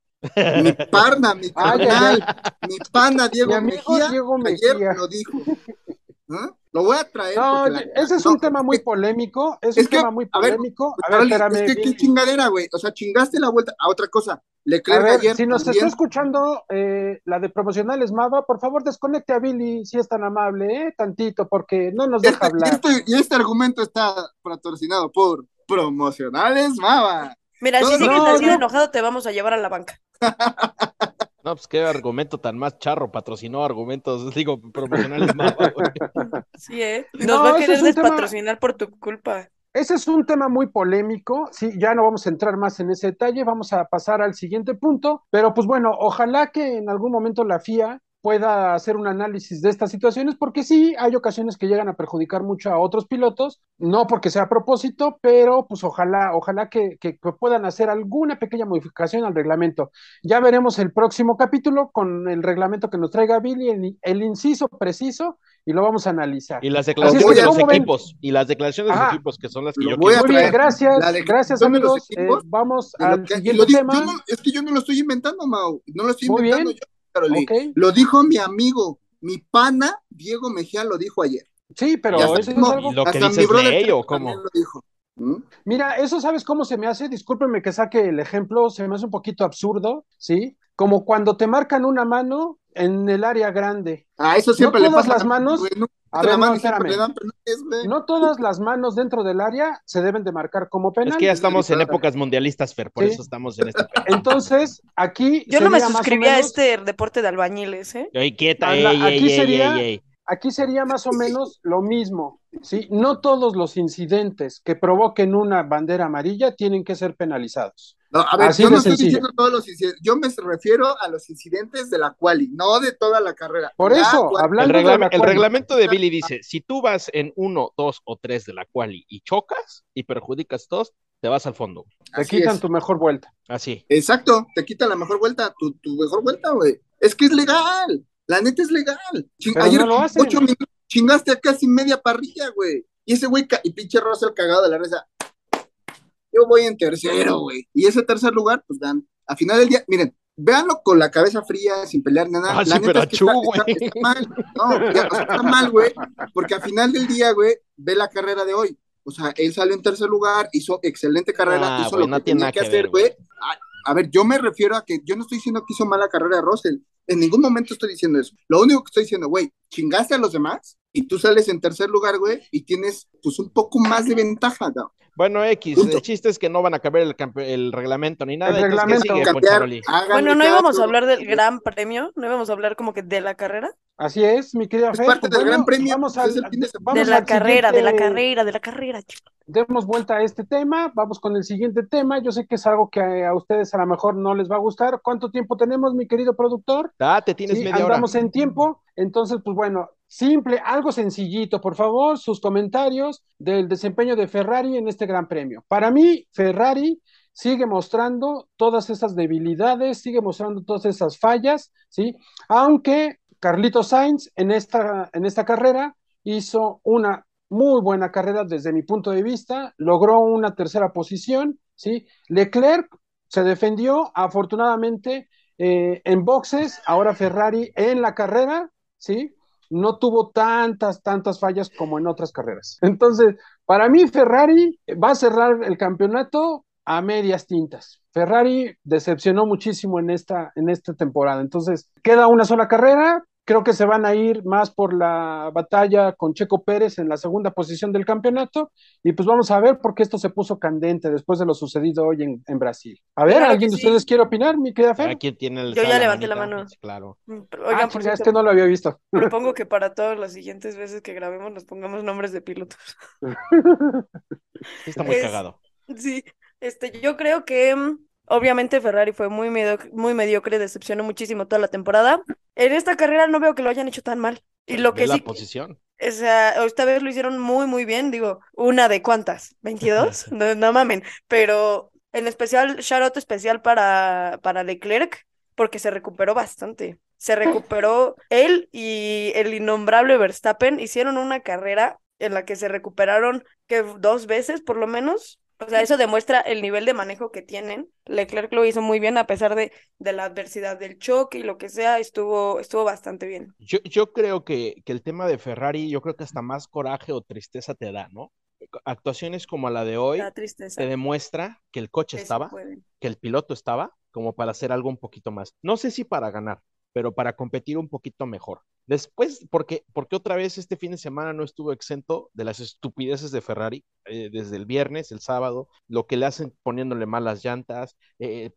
mi parna, mi carnal, mi pana Diego Mi amigo Mejía, Diego ayer lo dijo. ¿Ah? Lo voy a traer. No, la- ese es no, un tema muy polémico, es, es un que, tema muy a ver, polémico. A ver, espérame. es que qué chingadera, güey. O sea, chingaste la vuelta a otra cosa. A Leclerc ver, ayer si nos también- está escuchando eh, la de promocionales Mava, por favor desconecte a Billy si es tan amable, eh, tantito, porque no nos deja Este, hablar. este, y este argumento está patrocinado por Promocionales Mava. Mira, si sigues no, así no. enojado, te vamos a llevar a la banca. No, pues qué argumento tan más charro, patrocinó argumentos, digo, promocionales más, güey. Sí, ¿eh? Nos No, va a querer tema- despatrocinar por tu culpa. Ese es un tema muy polémico, sí, ya no vamos a entrar más en ese detalle, vamos a pasar al siguiente punto, pero pues bueno, ojalá que en algún momento la FIA pueda hacer un análisis de estas situaciones, porque sí, hay ocasiones que llegan a perjudicar mucho a otros pilotos, no porque sea a propósito, pero pues ojalá, ojalá que, puedan hacer alguna pequeña modificación al reglamento. Ya veremos el próximo capítulo con el reglamento que nos traiga Billy, el, el inciso preciso, y lo vamos a analizar. Y las declaraciones de los equipos, y las declaraciones de los equipos que son las que Lo yo voy a quiero Muy bien, traer. gracias, La gracias amigos. Eh, vamos al siguiente tema. no- es que yo no lo estoy inventando, Mau. No lo estoy Muy inventando bien. yo, Carolina. Lo dijo mi amigo, mi pana Diego Mejía lo dijo ayer. Sí, pero eso es algo. ¿Y lo que Hasta mi dices ley o cómo? también lo dijo. ¿Mm? Mira, eso sabes cómo se me hace. Discúlpeme que saque el ejemplo, se me hace un poquito absurdo, ¿sí? Como cuando te marcan una mano en el área grande. Ah, eso siempre le todas pasa. las manos- güey, no, A la ver, mano no, y siempre espérame. le dan penales, güey. No todas las manos dentro del área se deben de marcar como penal. Es que ya estamos en épocas mundialistas, Fer, por Sí. eso estamos en este pedo. Entonces, aquí Yo no me suscribí a este deporte de albañiles, ¿eh? Ey, quieta, ey, ey, aquí ey, sería- ey, ey. Aquí sería más o menos lo mismo, ¿sí? No todos los incidentes que provoquen una bandera amarilla tienen que ser penalizados. No, a ver, Así yo no estoy sencillo. diciendo todos los incidentes, yo me refiero a los incidentes de la quali, no de toda la carrera. Por La eso, quali- El, hablando de la el reglamento de Billy dice, si tú vas en uno, dos o tres de la quali y chocas y perjudicas a todos, te vas al fondo. te Así quitan es. tu mejor vuelta. Así. Exacto, te quita la mejor vuelta, tu, tu mejor vuelta, güey. Es que es legal, la neta es legal. Ching- Pero ayer no lo hacen. ocho minutos chingaste a casi media parrilla, güey. Y ese güey, y pinche Russell cagado de la risa. Yo voy en tercero, güey. Y ese tercer lugar, pues dan. A final del día, miren, véanlo con la cabeza fría, sin pelear ni nada. Ah, la sí, neta es que achú, está, güey. está- está mal. No, ya, o sea, está mal, güey. Porque a final del día, güey, ve la carrera de hoy. O sea, él salió en tercer lugar, hizo excelente carrera, Ah, hizo güey, lo no que tenía nada que que hacer, güey. güey. A, a ver, yo me refiero a que yo no estoy diciendo que hizo mala carrera de Russell. En ningún momento estoy diciendo eso. Lo único que estoy diciendo, güey, chingaste a los demás y tú sales en tercer lugar, güey, y tienes pues un poco más de ventaja, ¿no? Bueno, X, Punto. el chiste es que no van a cambiar el, el reglamento ni nada. El entonces, ¿qué reglamento. sigue, Cambiar, Poncharoli? háganle Bueno, no caso. íbamos a hablar del gran premio, no íbamos a hablar como que de la carrera. Así es, mi querida Es Fer. parte pues del bueno, Gran Premio, Vamos pues, al, es el fin de semana. vamos de la carrera, de la carrera, de la carrera, chico. Demos vuelta a este tema, vamos con el siguiente tema. Yo sé que es algo que a ustedes a lo mejor no les va a gustar. ¿Cuánto tiempo tenemos, mi querido productor? Date, tienes Sí, media hora. andamos en tiempo. Entonces, pues bueno, simple, algo sencillito, por favor, sus comentarios del desempeño de Ferrari en este Gran Premio. Para mí, Ferrari sigue mostrando todas esas debilidades, sigue mostrando todas esas fallas, ¿sí? Aunque Carlito Sainz en esta, en esta carrera hizo una muy buena carrera desde mi punto de vista, logró una tercera posición, ¿sí? Leclerc se defendió, afortunadamente, eh, en boxes, ahora Ferrari en la carrera, ¿sí? No tuvo tantas, tantas fallas como en otras carreras. Entonces, para mí Ferrari va a cerrar el campeonato a medias tintas. Ferrari decepcionó muchísimo en esta, en esta temporada. Entonces, queda una sola carrera, Creo que se van a ir más por la batalla con Checo Pérez en la segunda posición del campeonato. Y pues vamos a ver por qué esto se puso candente después de lo sucedido hoy en, en Brasil. A ver, Claro ¿alguien de sí. ustedes quiere opinar, mi querida Fer? Aquí tiene el Yo ya levanté la mano. Sí, Claro. Mm, Ah, Oigan, por chinga, es que no lo había visto. propongo que para todas las siguientes veces que grabemos nos pongamos nombres de pilotos. Está muy Es- cagado. Sí, este, yo creo que mm, obviamente Ferrari fue muy mediocre, muy mediocre, decepcionó muchísimo toda la temporada. En esta carrera no veo que lo hayan hecho tan mal. Y lo Ve que la sí, posición. o sea, esta vez lo hicieron muy, muy bien. Digo, una de cuántas, ¿22? No, no mamen. Pero en especial, shout especial para, para Leclerc, porque se recuperó bastante. Se recuperó él y el innombrable Verstappen hicieron una carrera en la que se recuperaron que dos veces por lo menos. O sea, eso demuestra el nivel de manejo que tienen. Leclerc lo hizo muy bien a pesar de, de la adversidad del choque y lo que sea, estuvo, estuvo bastante bien. Yo, yo creo que, que el tema de Ferrari, yo creo que hasta más coraje o tristeza te da, ¿no? Actuaciones como la de hoy tristeza. te demuestra que el coche estaba, que el piloto estaba, como para hacer algo un poquito más. No sé si para ganar, pero para competir un poquito mejor. Después, porque, porque otra vez este fin de semana no estuvo exento de las estupideces de Ferrari, eh, desde el viernes, el sábado, lo que le hacen poniéndole malas llantas, eh,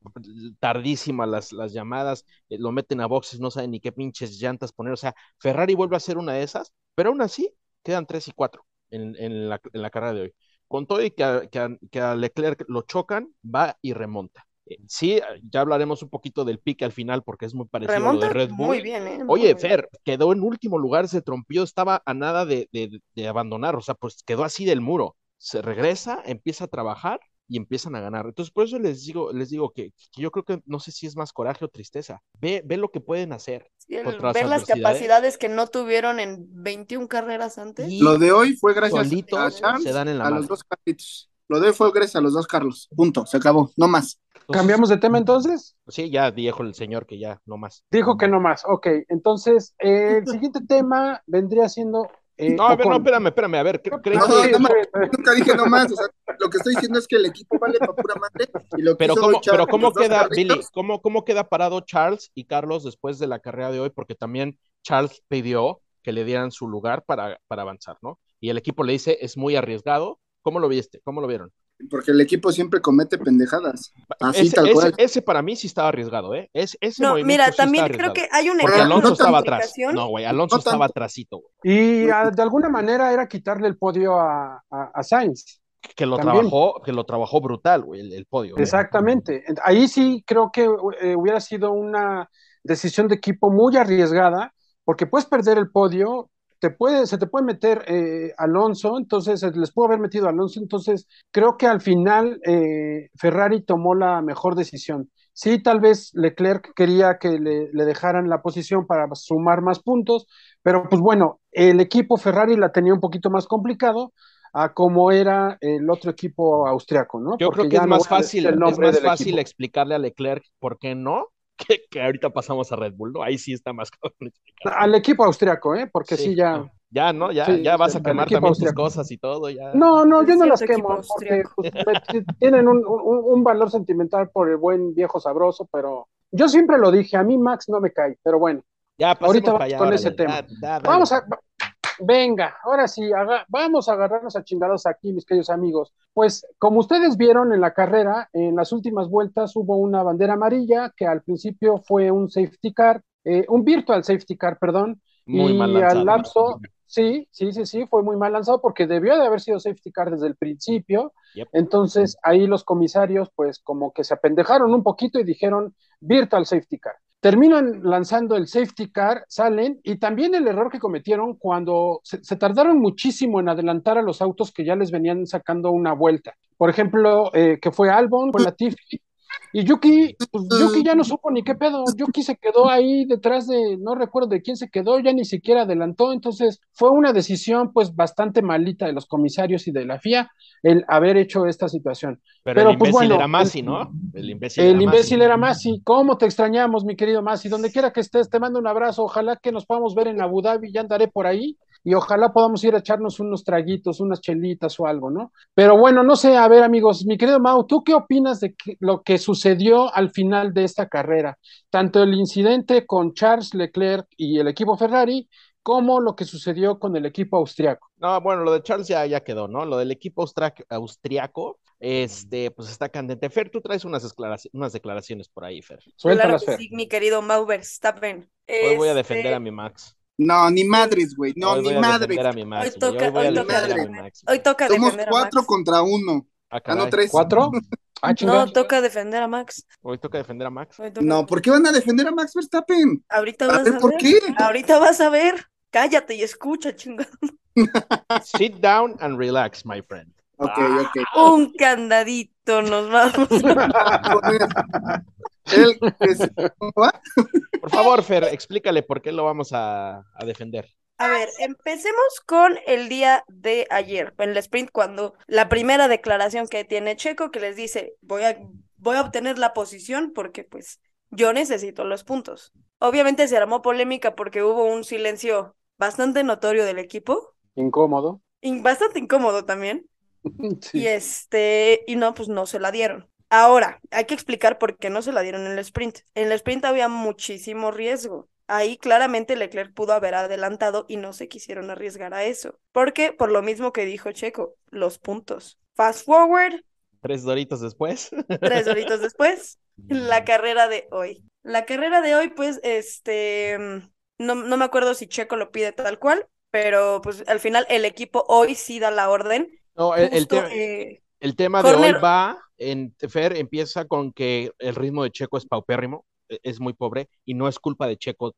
tardísimas las, las llamadas, eh, lo meten a boxes, no saben ni qué pinches llantas poner. O sea, Ferrari vuelve a ser una de esas, pero aún así quedan tres y cuatro en, en la, en la carrera de hoy. Con todo y que que que a Leclerc lo chocan, va y remonta. Eh, Sí, ya hablaremos un poquito del pique al final porque es muy parecido a lo de Red Bull. muy bien, ¿eh? Muy Oye, bien. Fer, quedó en último lugar, se trompió, estaba a nada de, de- de abandonar, o sea, pues quedó así del muro. Se regresa, empieza a trabajar y empiezan a ganar. Entonces, por eso les digo, les digo que, que yo creo que no sé si es más coraje o tristeza. Ve, ve lo que pueden hacer Sí, el las ver las capacidades que no tuvieron en 21 carreras antes. Y Lo de hoy fue gracias a Charles, se dan en la a los dos Carlitos. Lo de fue gracias a los dos Carlos. Punto, se acabó, no más. Entonces, ¿Cambiamos de tema entonces? Sí, ya dijo el señor que ya, no más. Dijo que no más. Ok, entonces eh, el siguiente tema vendría siendo. eh, No, a ver, no, espérame, espérame, a ver, ¿cre- ¿creen No, que- no, Sí, no. Nunca dije no más, o sea, lo que estoy diciendo es que el equipo vale para pura madre y lo que Pero cómo, Charles pero cómo queda, Billy, cómo, cómo queda parado Charles y Carlos después de la carrera de hoy, porque también Charles pidió que le dieran su lugar para, para avanzar, ¿no? Y el equipo le dice, es muy arriesgado. ¿Cómo lo viste? ¿Cómo lo vieron? Porque el equipo siempre comete pendejadas. Así ese, tal ese- cual. ese para mí sí estaba arriesgado, ¿eh? Es, ese No, movimiento mira, sí también creo que hay un Porque Alonso no estaba atrás. No, güey, Alonso No estaba atrásito, güey. Y de alguna manera era quitarle el podio a, a, a Sainz. Que lo También. trabajó, que lo trabajó brutal, güey, el, el podio. Exactamente. Ahí sí creo que eh, hubiera sido una decisión de equipo muy arriesgada, porque puedes perder el podio, te puede, se te puede meter eh, Alonso, entonces eh, les pudo haber metido Alonso, entonces creo que al final eh, Ferrari tomó la mejor decisión. Sí, tal vez Leclerc quería que le, le dejaran la posición para sumar más puntos, pero pues bueno, el equipo Ferrari la tenía un poquito más complicado a como era el otro equipo austriaco, ¿no? Yo Porque creo que es no más voy a decir fácil, es más fácil explicarle a Leclerc por qué no que, que ahorita pasamos a Red Bull, ¿no? Ahí sí está más cabrón. Al equipo austriaco, ¿eh? Porque sí, ya. Ya, ¿no? Ya, Sí, ya vas a quemar también tus austriaco. cosas y todo, ya. No, no, yo no las quemo, porque pues, tienen un, un- un valor sentimental por el buen viejo sabroso, pero yo siempre lo dije, a mí Max no me cae, pero bueno, Ya, ahorita para vamos allá, con ese tema. ya, ya, dale. Vamos a, venga, ahora sí, vamos a agarrarnos a chingados aquí, mis queridos amigos. Pues como ustedes vieron en la carrera, en las últimas vueltas hubo una bandera amarilla que al principio fue un safety car, eh, un virtual safety car, perdón, Muy y mal lanzado. al lapso, sí, sí, sí, sí, fue muy mal lanzado porque debió de haber sido safety car desde el principio. Yep. Entonces ahí los comisarios pues como que se apendejaron un poquito y dijeron virtual safety car. Terminan lanzando el safety car, salen y también el error que cometieron cuando se, se tardaron muchísimo en adelantar a los autos que ya les venían sacando una vuelta. Por ejemplo, eh, que fue Albon, fue Latifi, Y Yuki, pues, Yuki ya no supo ni qué pedo. Yuki se quedó ahí detrás de, no recuerdo de quién se quedó, ya ni siquiera adelantó. Entonces fue una decisión pues bastante malita de los comisarios y de la FIA el haber hecho esta situación. Pero, Pero, el pues, imbécil bueno, era Masi, ¿no? El imbécil El era imbécil Masi. era Masi. ¿Cómo te extrañamos, mi querido Masi? Donde quiera que estés, te mando un abrazo. Ojalá que nos podamos ver en Abu Dhabi, ya andaré por ahí. Y ojalá podamos ir a echarnos unos traguitos, unas chelitas o algo, ¿no? Pero bueno, no sé, a ver, amigos, mi querido Mau, ¿tú qué opinas de que- lo que sucedió al final de esta carrera? Tanto el incidente con Charles Leclerc y el equipo Ferrari, como lo que sucedió con el equipo austriaco. No, bueno, lo de Charles ya, ya quedó, ¿no? Lo del equipo austriaco, este, pues está candente. Fer, tú traes unas, declaraci- unas declaraciones por ahí, Fer. Claro que Fer. sí, mi querido Mau Verstappen. Hoy voy a Este, defender a mi Max. No, ni madres, güey. No, Hoy ni madres. Hoy toca- Hoy hoy toca defender a mi defender. Max. Hoy toca Somos defender a Max. cuatro contra uno. Ah, Ah, no, tres. ¿Cuatro? Ah. No, toca defender a Max. Hoy toca defender a Max. Toca- No, ¿por qué van a defender a Max Verstappen? Ahorita A vas ver, a ¿por ver. qué? Ahorita vas a ver. Cállate y escucha, chingada. Sit down and relax, my friend. Ok, ok. Un candadito nos vamos. Por favor, Fer, explícale por qué lo vamos a, a defender. A ver, empecemos con el día de ayer, en el sprint, cuando la primera declaración que tiene Checo, que les dice, voy a, voy a obtener la posición porque pues yo necesito los puntos. Obviamente se armó polémica porque hubo un silencio bastante notorio del equipo, Incómodo. y bastante incómodo también, Sí. y este, y no, pues no se la dieron. Ahora, hay que explicar por qué no se la dieron en el sprint. En el sprint había muchísimo riesgo. Ahí claramente Leclerc pudo haber adelantado y no se quisieron arriesgar a eso. Porque, por lo mismo que dijo Checo, los puntos. Fast forward, Tres doritos después. tres horitos después, la carrera de hoy. La carrera de hoy, pues, este, no, no me acuerdo si Checo lo pide tal cual, pero pues al final el equipo hoy sí da la orden. No, el, el eh, el tema de corner- hoy va en Fer, empieza con que el ritmo de Checo es paupérrimo, e- es muy pobre y no es culpa de Checo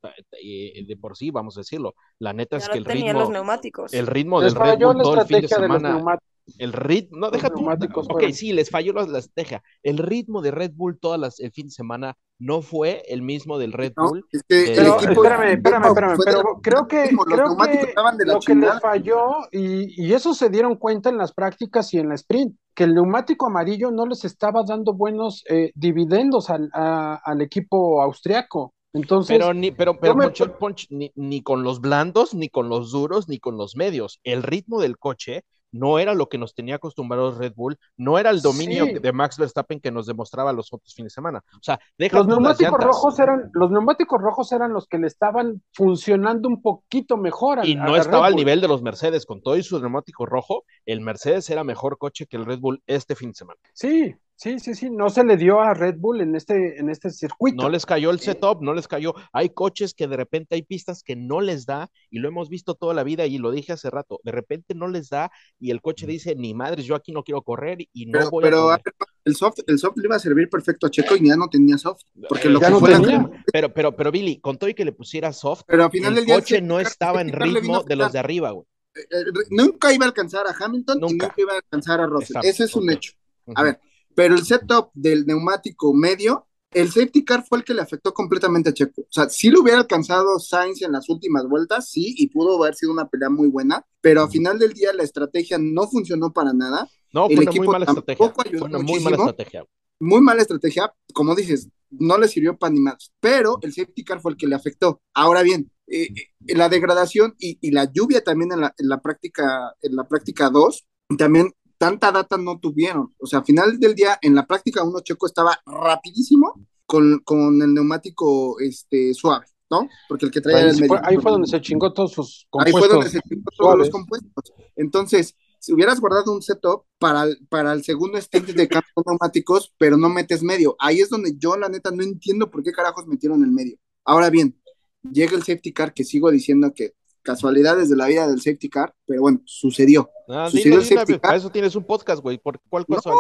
de por sí, vamos a decirlo. La neta es que no el tenían los ritmo, neumáticos. el ritmo del Red Bull la todo el fin de estrategia de los semana, neumáticos. El ritmo, no, deja tú, neumáticos ok, fueron. sí, les falló la, la estrategia. El ritmo de Red Bull todo las- el fin de semana no fue el mismo del Red No, Bull. es que Eh, el Pero equipo espérame, espérame, espérame, pero creo que, los creo que estaban de la lo que les falló, y, y eso se dieron cuenta en las prácticas y en la sprint, que el neumático amarillo no les estaba dando buenos eh, dividendos al, a- al equipo austriaco. Entonces, Pero ni, pero, pero me- Poncho, Poncho, ni, ni con los blandos, ni con los duros, ni con los medios. El ritmo del coche no era lo que nos tenía acostumbrados Red Bull, no era el dominio Sí. de Max Verstappen que nos demostraba los otros fines de semana. O sea, deja los neumáticos rojos eran, los neumáticos rojos eran los que le estaban funcionando un poquito mejor Y no estaba al nivel de los Mercedes, con todo y su neumático rojo, el Mercedes era mejor coche que el Red Bull este fin de semana. Sí, sí, sí, sí, no se le dio a Red Bull en este, en este circuito. No les cayó el setup, no les cayó. Hay coches que de repente hay pistas que no les da, y lo hemos visto toda la vida, y lo dije hace rato, de repente no les da, y el coche dice, ni madres, yo aquí no quiero correr y no Pero, voy pero a correr. el soft, el soft le iba a servir perfecto a Checo y ya no tenía soft. Porque lo Eh, Ya que no fue la-. Pero, pero, pero Billy, con todo y que le pusiera soft, Pero al final el del día coche no estaba en ritmo de los de arriba, güey. Eh, eh, nunca iba a alcanzar a Hamilton y Nunca. iba a alcanzar a Russell. Exacto, Ese es un hecho. A ver, pero el setup del neumático medio, el safety car fue el que le afectó completamente a Checo. O sea, sí lo hubiera alcanzado Sainz en las últimas vueltas, sí, y pudo haber sido una pelea muy buena, pero al final del día la estrategia no funcionó para nada. No, el fue una muy mala estrategia. Fue una muy mala estrategia. Muy mala estrategia, como dices, no le sirvió para ni más, pero el safety car fue el que le afectó. Ahora bien, eh, eh, la degradación y, y la lluvia también en la, en la práctica en la práctica 2, también tanta data no tuvieron. O sea, al final del día, en la práctica 1, Checo estaba rapidísimo con, con el neumático este, suave, ¿no? Porque el que traía Ahí, el fue, ahí fue donde se chingó todos sus Ahí compuestos. fue donde se chingó todos los compuestos. Entonces, si hubieras guardado un setup para el, para el segundo stint de cambio de neumáticos, pero no metes medio, ahí es donde yo, la neta, no entiendo por qué carajos metieron el medio. Ahora bien, llega el safety car, que sigo diciendo que casualidades de la vida del safety car, pero bueno, sucedió. Ah, Sucedió dilo, el safety para car. eso tienes un podcast, güey. ¿Por cuál No, cosa?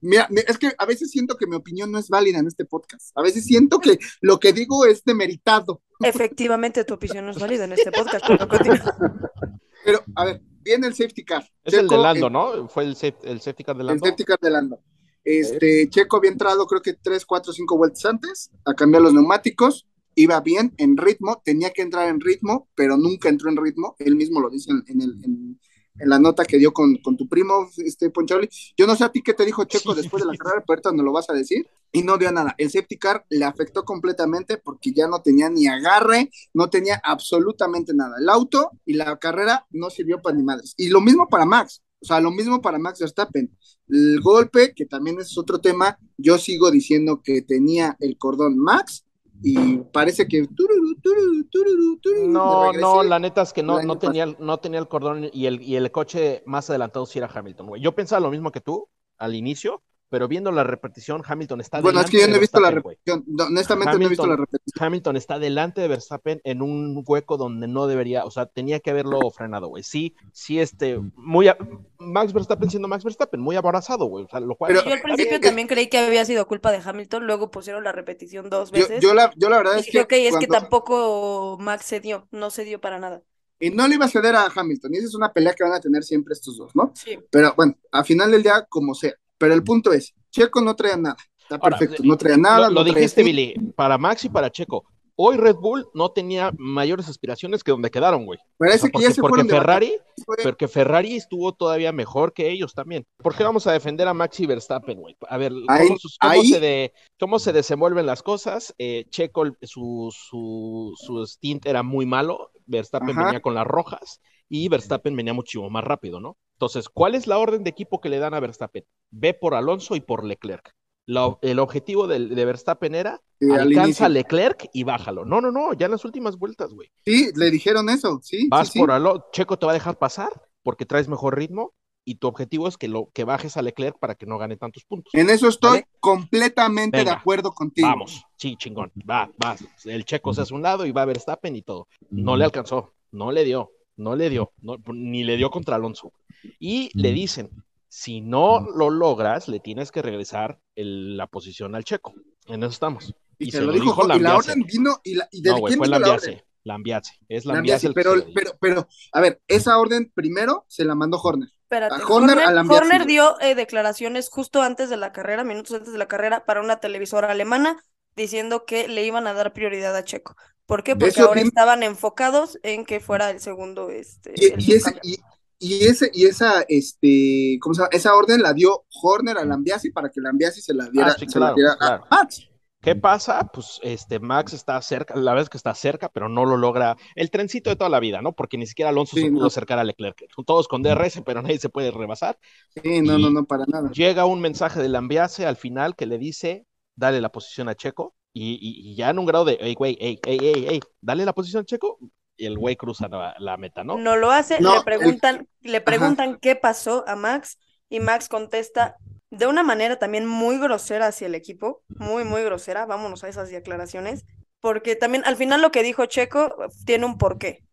mira, me- es que a veces siento que mi opinión no es válida en este podcast. A veces siento que lo que digo es demeritado. Efectivamente, tu opinión no es válida en este podcast, pero a ver, viene el safety car. Es el de Lando, el- ¿no? Fue el, el safety car de El Lando. safety car de Lando. Este, Checo había entrado creo que tres, cuatro, cinco vueltas antes a cambiar los neumáticos, iba bien, en ritmo, tenía que entrar en ritmo, pero nunca entró en ritmo, él mismo lo dice en, en el, en, en la nota que dio con, con tu primo, este Ponchauli. Yo no sé a ti qué te dijo Checo después de la carrera, pero ahorita no lo vas a decir. Y no dio nada. El safety car le afectó completamente porque ya no tenía ni agarre, no tenía absolutamente nada. El auto y la carrera no sirvió para ni madres. Y lo mismo para Max. O sea, lo mismo para Max Verstappen. El golpe, que también es otro tema, yo sigo diciendo que tenía el cordón Max y parece que tururu, tururu, tururu, tururu, No, no, la neta es que no, no tenía, el- no tenía el cordón y el, y el coche más adelantado sí era Hamilton, güey. Yo pensaba lo mismo que tú al inicio, pero viendo la repetición, Hamilton está Bueno, es delante que yo de no he visto la repetición. No, honestamente no he visto la repetición. Hamilton está delante de Verstappen en un hueco donde no debería, o sea, tenía que haberlo frenado, güey. Sí, sí, este, muy, a- Max Verstappen siendo Max Verstappen, muy aborazado, güey. O sea, lo cual. Pero- Yo al principio eh, también creí que había sido culpa de Hamilton, luego pusieron la repetición dos veces. yo la, yo la verdad y es dije, que, ok, es que tampoco Max se dio, no se dio para nada. y no le iba a ceder a Hamilton, y esa es una pelea que van a tener siempre estos dos, ¿no? Sí. Pero bueno, a final del día, como sea. Pero el punto es, Checo no traía nada, está Ahora, perfecto, no traía nada. Lo, lo no traía dijiste. Billy, para Max y para Checo. Hoy Red Bull no tenía mayores aspiraciones que donde quedaron, güey. Parece O sea, que ya porque, se porque de Ferrari, porque Ferrari estuvo todavía mejor que ellos también. ¿Por qué vamos a defender a Max y Verstappen, güey? A ver, Ahí- ¿cómo, sus- cómo ahí- se de- cómo se desenvuelven las cosas? Eh, Checo, su, su, su stint era muy malo, Verstappen Ajá. venía con las rojas y Verstappen venía muchísimo más rápido, ¿no? Entonces, ¿cuál es la orden de equipo que le dan a Verstappen? Ve por Alonso y por Leclerc. La- el objetivo de, Verstappen era Sí, al alcanza a Leclerc y bájalo. No, no, no, ya en las últimas vueltas, güey. Sí, le dijeron eso, sí. Vas sí, por Alonso, Checo te va a dejar pasar porque traes mejor ritmo y tu objetivo es que lo que bajes a Leclerc para que no gane tantos puntos. En eso estoy ¿Vale? completamente de acuerdo contigo. Vamos, sí, chingón, va, va. El Checo se hace un lado y va a Verstappen y todo. No le alcanzó, no le dio, no le dio, no- ni le dio contra Alonso. Y le dicen, si no lo logras, le tienes que regresar el- la posición al Checo. En eso estamos. Y, se, lo dijo, y la Lambiase. orden vino, y, la, y de No, quién fue vino la orden. Lambiase. Es Lambiase, Lambiase el pero, dijo. pero, pero, a ver, esa orden primero se la mandó Horner. Espérate, A Horner, Horner, a Lambiase. Horner dio eh, declaraciones justo antes de la carrera, minutos antes de la carrera, para una televisora alemana, diciendo que le iban a dar prioridad a Checo. ¿Por qué? Porque ahora estaban enfocados en que fuera el segundo, este, Y, el y ese, y, y ese, y esa, este, ¿cómo se llama? Esa orden la dio Horner a Lambiasi para que Lambiasi se la diera, Ah, sí, se la claro, diera a. Max. ¿Qué pasa? Pues este Max está cerca, la verdad es que está cerca, pero no lo logra. El trencito de toda la vida, ¿no? Porque ni siquiera Alonso Sí, se pudo no. acercar a Leclerc. Todos con DRS, pero nadie se puede rebasar. Sí, no, Y- no, no, para nada. Llega un mensaje de Lambiase al final que le dice, dale la posición a Checo. Y, ya en un grado de, hey, güey, hey, hey, hey, hey, dale la posición a Checo. Y el güey cruza la, la meta, ¿no? No lo hace, No, le preguntan, le Ajá. preguntan qué pasó a Max y Max contesta de una manera también muy grosera hacia el equipo, muy, muy grosera, vámonos a esas declaraciones, porque también al final lo que dijo Checo tiene un porqué.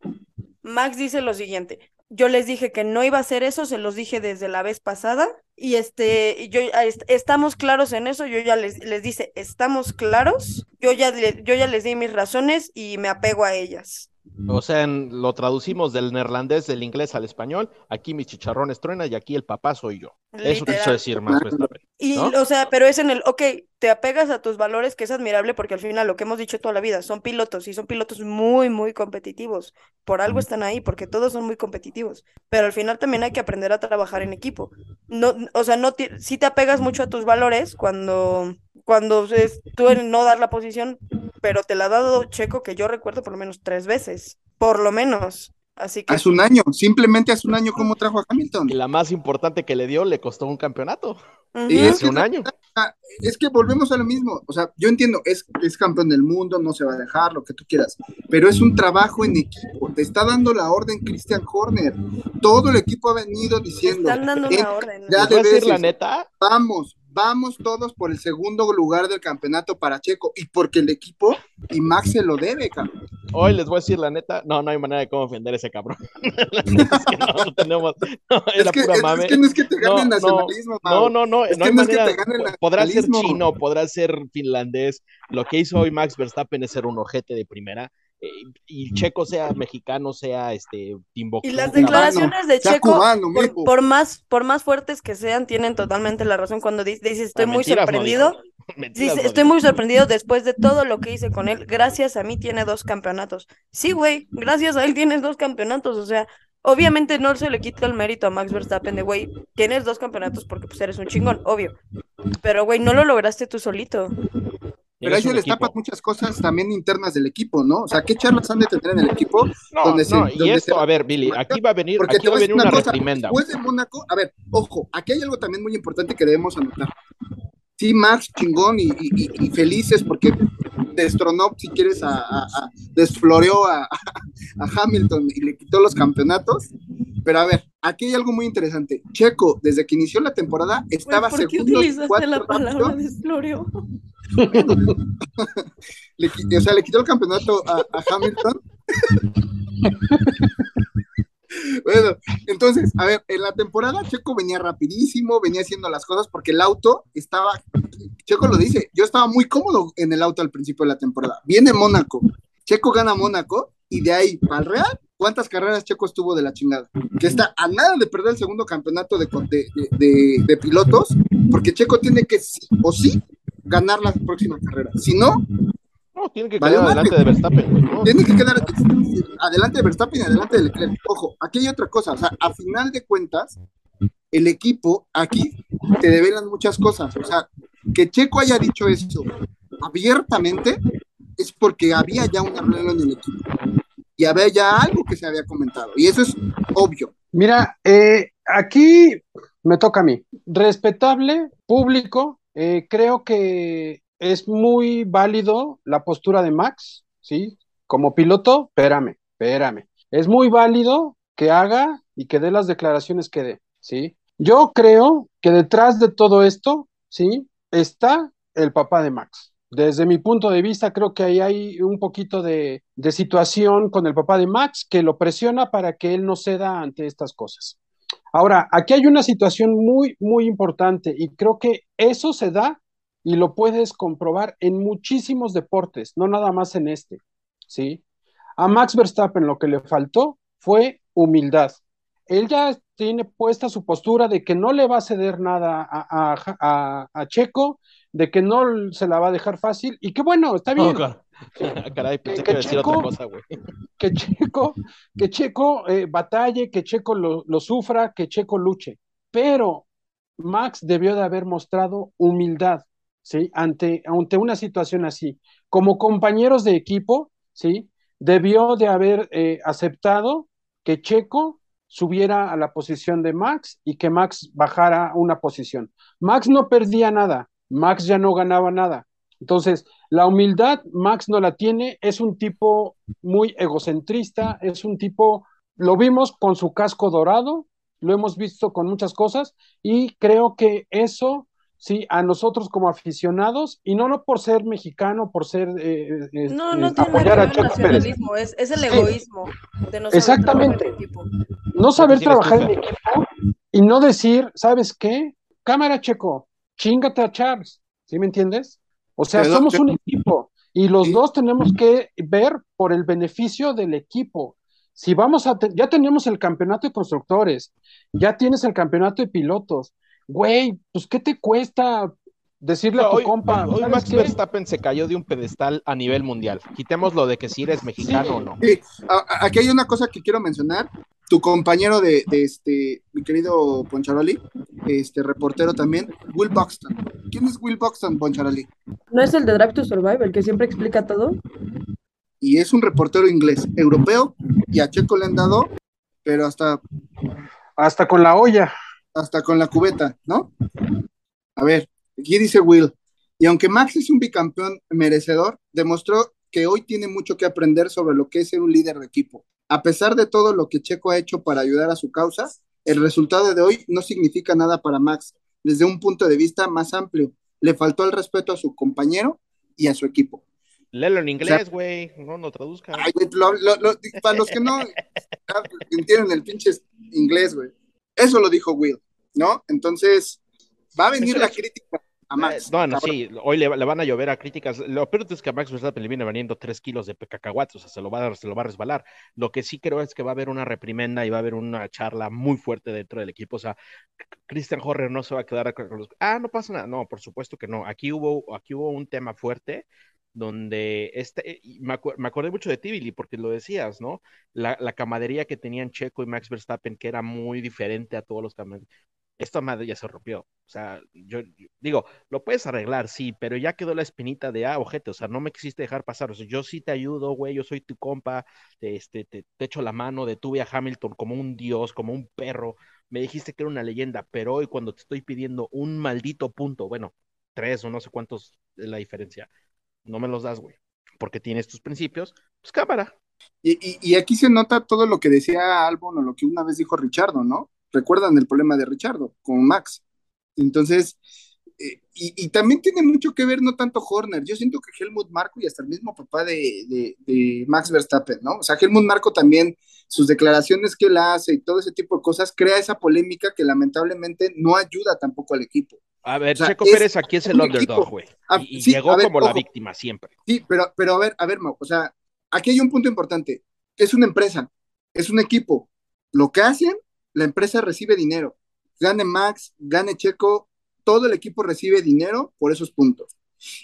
Max dice lo siguiente, yo les dije que no iba a hacer eso, se los dije desde la vez pasada y este, yo ah, est- estamos claros en eso, yo ya les, les dice, estamos claros, yo ya, yo ya les di mis razones y me apego a ellas. O sea, en- lo traducimos del neerlandés, del inglés al español. Aquí mis chicharrones truenan y aquí el papá soy yo. Eso quiso Literal. decir Verstappen. Y, ¿no? o sea, pero es en el, ok, te apegas a tus valores, que es admirable porque al final lo que hemos dicho toda la vida, son pilotos y son pilotos muy, muy competitivos. Por algo están ahí, porque todos son muy competitivos. Pero al final también hay que aprender a trabajar en equipo. No, o sea, no te, si te apegas mucho a tus valores cuando, cuando es, tú en no dar la posición, pero te la ha dado Checo, que yo recuerdo por lo menos tres veces, por lo menos. Así que Hace un año, simplemente hace un año, ¿cómo trajo a Hamilton? Y la más importante que le dio le costó un campeonato. Y es Hace que, un año. es que volvemos a lo mismo. O sea, yo entiendo, es, es campeón del mundo, no se va a dejar, lo que tú quieras. Pero es un trabajo en equipo. Te está dando la orden Christian Horner. Todo el equipo ha venido diciendo. están dando "Eh, una orden. ya de decir la veces. neta, Vamos, vamos todos por el segundo lugar del campeonato para Checo. Y porque el equipo y Max se lo debe, cabrón. hoy les voy a decir la neta, no, no hay manera de cómo ofender a ese cabrón. Es que no, no tenemos, no, Es que, pura es, mame. es que no es que te gane el No, no, nacionalismo, No, no, no, no hay que te gane el Podrá ser chino, podrá ser finlandés. Lo que hizo hoy Max Verstappen es ser un ojete de primera. Eh, y Checo sea mexicano, sea este Timbuktu. Y las declaraciones de Checo, cubano, por, más, por más fuertes que sean, tienen totalmente la razón cuando dice, dice, estoy Ah, muy mentiras sorprendido. Mentiras Dice, no estoy muy sorprendido después de todo lo que hice con él. Gracias a mí tiene dos campeonatos. Sí, güey, gracias a él tienes dos campeonatos. O sea, obviamente no se le quita el mérito a Max Verstappen de, güey, tienes dos campeonatos porque pues eres un chingón, obvio. Pero, güey, no lo lograste tú solito. Pero se un les tapan muchas cosas también internas del equipo, ¿no? O sea, ¿qué charlas han de tener en el equipo? No, donde se- no, y donde esto, se- a ver, Billy, aquí va a venir, Porque aquí te va a a venir una cosa, reprimenda. Después de Mónaco, a ver, ojo, aquí hay algo también muy importante que debemos anotar. Sí, Max chingón y, y- y- y felices porque destronó, si quieres, a, a- a- desfloreó a, a Hamilton y le quitó los campeonatos. Pero a ver, aquí hay algo muy interesante. Checo, desde que inició la temporada, Güey, estaba ¿por qué segundo y utilizaste cuatro la palabra rápido. o sea, le quitó el campeonato a, Hamilton. bueno, entonces, a ver, en la temporada Checo venía rapidísimo, venía haciendo las cosas porque el auto estaba, Checo lo dice, yo estaba muy cómodo en el auto al principio de la temporada. Viene Mónaco, Checo gana Mónaco y de ahí para el Real, ¿cuántas carreras Checo estuvo de la chingada? Que está a nada de perder el segundo campeonato de, de, de- de pilotos, porque Checo tiene que sí o sí ganar la próxima carrera. Si no, No, tiene que quedar adelante de Verstappen, güey, ¿no? tiene que quedar adelante de Verstappen y adelante de Leclerc. Ojo, aquí hay otra cosa, o sea, a final de cuentas, el equipo, aquí te develan muchas cosas, o sea, que Checo haya dicho eso abiertamente es porque había ya un arreglo en el equipo y había ya algo que se había comentado, y eso es obvio. Mira, eh, aquí me toca a mí. Respetable, público, eh, creo que es muy válido la postura de Max, ¿sí? Como piloto, espérame, espérame. Es muy válido que haga y que dé las declaraciones que dé, ¿sí? Yo creo que detrás de todo esto, ¿sí? Está el papá de Max. Desde mi punto de vista, creo que ahí hay un poquito de, de situación con el papá de Max que lo presiona para que él no ceda ante estas cosas. Ahora, aquí hay una situación muy, muy importante y creo que eso se da y lo puedes comprobar en muchísimos deportes, no nada más en este, ¿sí? A Max Verstappen lo que le faltó fue humildad. Él ya tiene puesta su postura de que no le va a ceder nada a, Checo, de que no se la va a dejar fácil y que bueno, está bien. Caray, pensé Que- otra Checo- cosa, güey. que Checo, que Checo eh, batalle, que Checo lo, lo sufra, que Checo luche. Pero Max debió de haber mostrado humildad, ¿sí? Ante, ante una situación así. Como compañeros de equipo, ¿sí? Debió de haber eh, aceptado que Checo subiera a la posición de Max y que Max bajara una posición. Max no perdía nada, Max ya no ganaba nada. Entonces, la humildad, Max no la tiene, es un tipo muy egocentrista, es un tipo, lo vimos con su casco dorado, lo hemos visto con muchas cosas y creo que eso, sí, a nosotros como aficionados, y no, no por ser mexicano, por ser, eh, eh, No, eh, no tiene apoyar nada a que ver el Checo Pérez. nacionalismo, es, es el Sí. egoísmo de no saber Exactamente. trabajar en equipo. no saber trabajar en equipo y no decir, ¿sabes qué? Cámara, Checo, chingate a Charles, ¿sí me entiendes? O sea, Pero- somos un equipo y los Sí. dos tenemos que ver por el beneficio del equipo. Si vamos a, te- ya tenemos el campeonato de constructores, ya tienes el campeonato de pilotos, güey, pues ¿qué te cuesta decirle a tu hoy, compa? hoy ¿sabes Max qué? Verstappen se cayó de un pedestal a nivel mundial. Quitemos lo de que si eres mexicano o no. Sí, aquí hay una cosa que quiero mencionar. Tu compañero de, de este, mi querido Poncharoli, este reportero también, Will Buxton. ¿Quién es Will Buxton, Poncharoli? ¿No es el de Drive to Survive el que siempre explica todo? Y es un reportero inglés, europeo, y a Checo le han dado, pero hasta, Hasta con la olla. hasta con la cubeta, ¿no? A ver, aquí dice Will, y aunque Max es un bicampeón merecedor, demostró que hoy tiene mucho que aprender sobre lo que es ser un líder de equipo. A pesar de todo lo que Checo ha hecho para ayudar a su causa, el resultado de hoy no significa nada para Max desde un punto de vista más amplio. Le faltó el respeto a su compañero y a su equipo. Léelo en inglés, güey. No, no traduzca. Ay, lo- lo- lo- para los que no entienden el pinche inglés, güey. Eso lo dijo Will, ¿no? Entonces, va a venir la crítica a Max. Eh, bueno, cabrón. sí, hoy le, le van a llover a críticas. Lo peor es que a Max Verstappen le viene valiendo 3 kilos de cacahuates, o sea, se lo, va a, se lo va a resbalar. Lo que sí creo es que va a haber una reprimenda y va a haber una charla muy fuerte dentro del equipo. O sea, Christian Horner no se va a quedar con los. Ah, no pasa nada. No, por supuesto que no. Aquí hubo, aquí hubo un tema fuerte donde este, y me, acu- me acordé mucho de ti, Billy, porque lo decías, ¿no? La, la camadería que tenían Checo y Max Verstappen, que era muy diferente a todos los camaradas. Esta madre ya se rompió. O sea, yo, digo, lo puedes arreglar, sí, pero ya quedó la espinita de, ah, ojete, o sea, no me quisiste dejar pasar. O sea, yo sí te ayudo, güey, yo soy tu compa, te, este, te, echo la mano, detuve a Hamilton como un dios, como un perro. Me dijiste que era una leyenda, pero hoy cuando te estoy pidiendo un maldito punto, bueno, tres o no sé cuántos es la diferencia, no me los das, güey, porque tienes tus principios, pues cámara. Y, aquí se nota todo lo que decía Albon lo que una vez dijo Richardo, ¿no? Recuerdan el problema de Richardo con Max. Entonces, eh, y, y también tiene mucho que ver no tanto Horner, yo siento que Helmut Marko y hasta el mismo papá de, de- de Max Verstappen, ¿no? O sea, Helmut Marko también, sus declaraciones que él hace y todo ese tipo de cosas, crea esa polémica que lamentablemente no ayuda tampoco al equipo. A ver, O sea, Checo es Pérez aquí es el un underdog, güey. Ah, Y, y sí, llegó ver, como la víctima siempre. Sí, pero, pero a ver, a ver, Mau, o sea, aquí hay un punto importante. Es una empresa, es un equipo. Lo que hacen, la empresa recibe dinero. Gane Max, gane Checo, todo el equipo recibe dinero por esos puntos.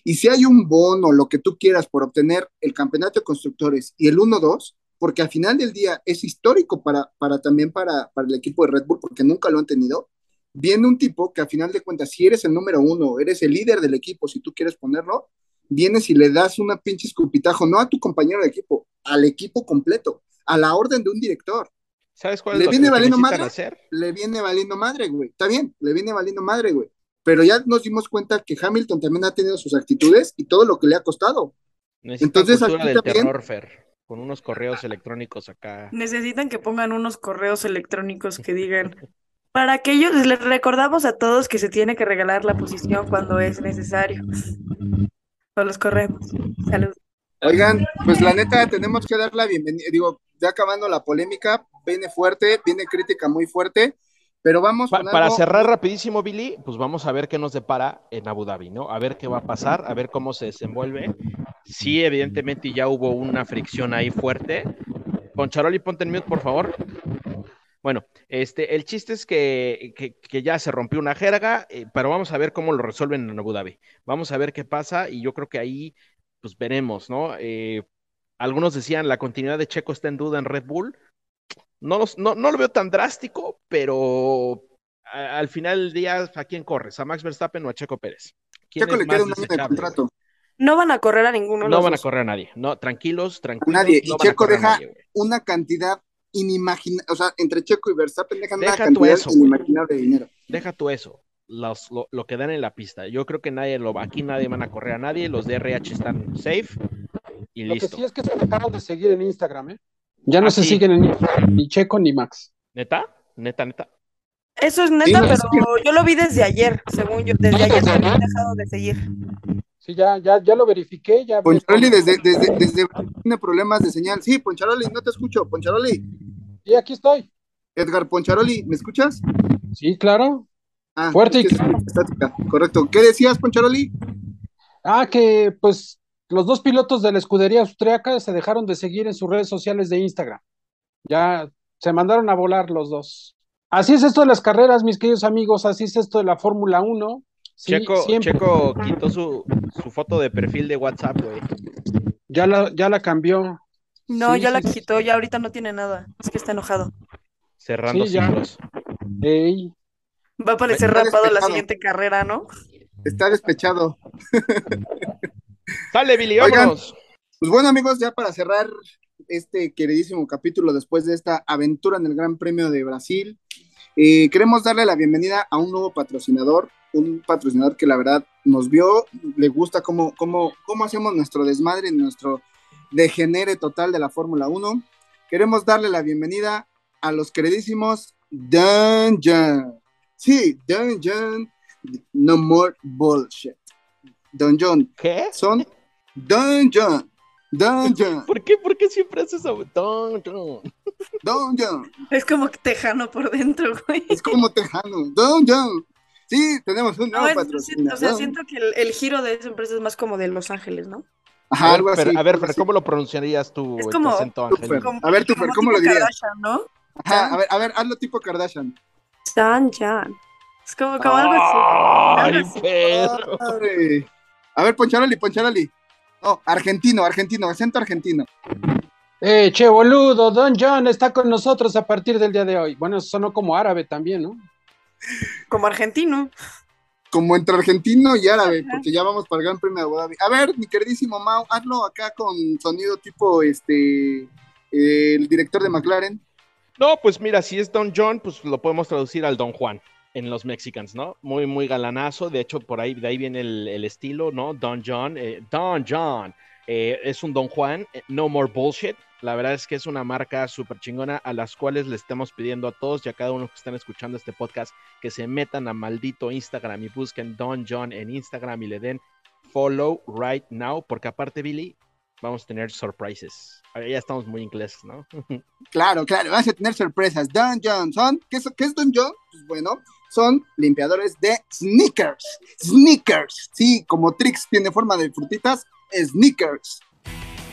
Y si hay un bono, lo que tú quieras, por obtener el campeonato de constructores y el 1-2, porque al final del día es histórico para, también para, para el equipo de Red Bull, porque nunca lo han tenido, viene un tipo que al final de cuentas, si eres el número uno, eres el líder del equipo, si tú quieres ponerlo, vienes y le das una pinche escupitajo, no a tu compañero de equipo, al equipo completo, a la orden de un director. ¿Sabes cuál es ¿Le lo viene que valiendo madre? hacer? Le viene valiendo madre, güey. Está bien, le viene valiendo madre, güey. Pero ya nos dimos cuenta que Hamilton también ha tenido sus actitudes y todo lo que le ha costado. Necesitan Entonces, cultura aquí del también- terror, Fer, con unos correos electrónicos acá. Necesitan que pongan unos correos electrónicos que digan, para aquellos, les recordamos a todos que se tiene que regalar la posición cuando es necesario. O los corremos. Salud. Oigan, pues la neta tenemos que dar la bienvenida, digo, ya acabando la polémica, viene fuerte, viene crítica muy fuerte, pero vamos Pa- para algo- cerrar rapidísimo, Billy, pues vamos a ver qué nos depara en Abu Dhabi, ¿no? A ver qué va a pasar, a ver cómo se desenvuelve. Sí, evidentemente ya hubo una fricción ahí fuerte. Poncharoli, ponte en mute, por favor. Bueno, este, el chiste es que, que- que ya se rompió una jerga, eh, pero vamos a ver cómo lo resuelven en Abu Dhabi. Vamos a ver qué pasa y yo creo que ahí, pues veremos, ¿no? Eh, algunos decían la continuidad de Checo está en duda en Red Bull. No, los- no, no lo veo tan drástico, pero a- al final del día, ¿a quién corres? ¿A Max Verstappen o a Checo Pérez? ¿Quién Checo es le queda un año de contrato. No van a correr a ninguno No los van a correr a nadie. No, tranquilos, tranquilos. Nadie. no y Checo deja nadie, una cantidad inimaginable, o sea, entre Checo y Verstappen dejan Deja una tú cantidad eso, inimaginable de dinero. Deja tú eso. Los- lo, lo que dan en la pista. Yo creo que nadie lo va. Aquí nadie van a correr a nadie. Los de RH están safe y Lo que listo. sí es que se dejaron de seguir en Instagram, ¿eh? Ya no Ah, se sí. siguen en ni Checo ni Max. ¿Neta? ¿Neta, neta? Eso es neta, pero es yo lo vi desde ayer, según yo. Desde ayer se habían dejado de seguir. Sí, ya, ya, ya lo verifiqué, ya. Poncharoli desde, desde, desde tiene problemas de señal. Sí, Poncharoli, no te escucho. Poncharoli. Sí, aquí estoy. Edgar Poncharoli, ¿me escuchas? Sí, claro. Ah, Fuerte y es que es estática. Correcto. ¿Qué decías, Poncharoli? Ah, que pues los dos pilotos de la escudería austriaca se dejaron de seguir en sus redes sociales de Instagram. Ya se mandaron a volar los dos. Así es esto de las carreras, mis queridos amigos, así es esto de la Fórmula 1. Sí, Checo, quitó su, su foto de perfil de WhatsApp, güey. Ya la, ya la cambió. No, Sí, ya la sí, quitó, ya ahorita no tiene nada. Es que está enojado. Cerrando Sí, ya. ciclos. Ey, Va a parecer rapado la siguiente carrera, ¿no? Está despechado. Sale, Billy, Oigan. vámonos. Pues bueno, amigos, ya para cerrar este queridísimo capítulo después de esta aventura en el Gran Premio de Brasil, eh, queremos darle la bienvenida a un nuevo patrocinador, un patrocinador que la verdad nos vio, le gusta cómo, cómo, cómo hacemos nuestro desmadre, nuestro degenere total de la Fórmula 1. Queremos darle la bienvenida a los queridísimos Dungeon. Sí, Dungeon, no more bullshit. Dungeon, ¿Qué? son Dungeon, Dungeon, ¿Por qué? ¿Por qué siempre haces eso? Ton. Dungeon. Es como tejano por dentro, güey. Es como tejano, Dungeon. Sí, tenemos un No, nuevo es- patrocinador. o sea, siento que el, el giro de esa empresa es más como de Los Ángeles, ¿no? Ajá, algo así. Fer, a ver, así. ¿cómo lo pronunciarías tú? Es el como- acento angelino? Como- A ver, tú, ¿cómo tipo lo dirías? Kardashian, ¿no? Ajá, a ver, a ver, hazlo tipo Kardashian. San Jan. Es como, como algo ¡Ay, así. perro! Ay. A ver, Poncharoli, Poncharoli. No, argentino, argentino, acento argentino. Eh, che, boludo, Don John está con nosotros a partir del día de hoy. Bueno, sonó como árabe también, ¿no? Como argentino. Como entre argentino y árabe, porque ya vamos para el Gran Premio de Abu Dhabi. A ver, mi queridísimo Mau, hazlo acá con sonido tipo este eh, el director de McLaren. No, pues mira, si es Don John, pues lo podemos traducir al Don Juan en los Mexicans, ¿no? Muy, muy galanazo. De hecho, por ahí, de ahí viene el, el estilo, ¿no? Don John. eh, Don John. eh, es un Don Juan. eh, no more bullshit. La verdad es que es una marca súper chingona a las cuales le estamos pidiendo a todos y a cada uno que están escuchando este podcast que se metan a maldito Instagram y busquen Don John en Instagram y le den follow right now, porque aparte, Billy, vamos a tener surprises. Ahora Ya estamos muy inglés, ¿no? Claro, claro, vas a tener sorpresas. Don John, son, ¿qué es, qué es Don John? Pues bueno, son limpiadores de sneakers. Sneakers, sí, como Trix tiene forma de frutitas, sneakers.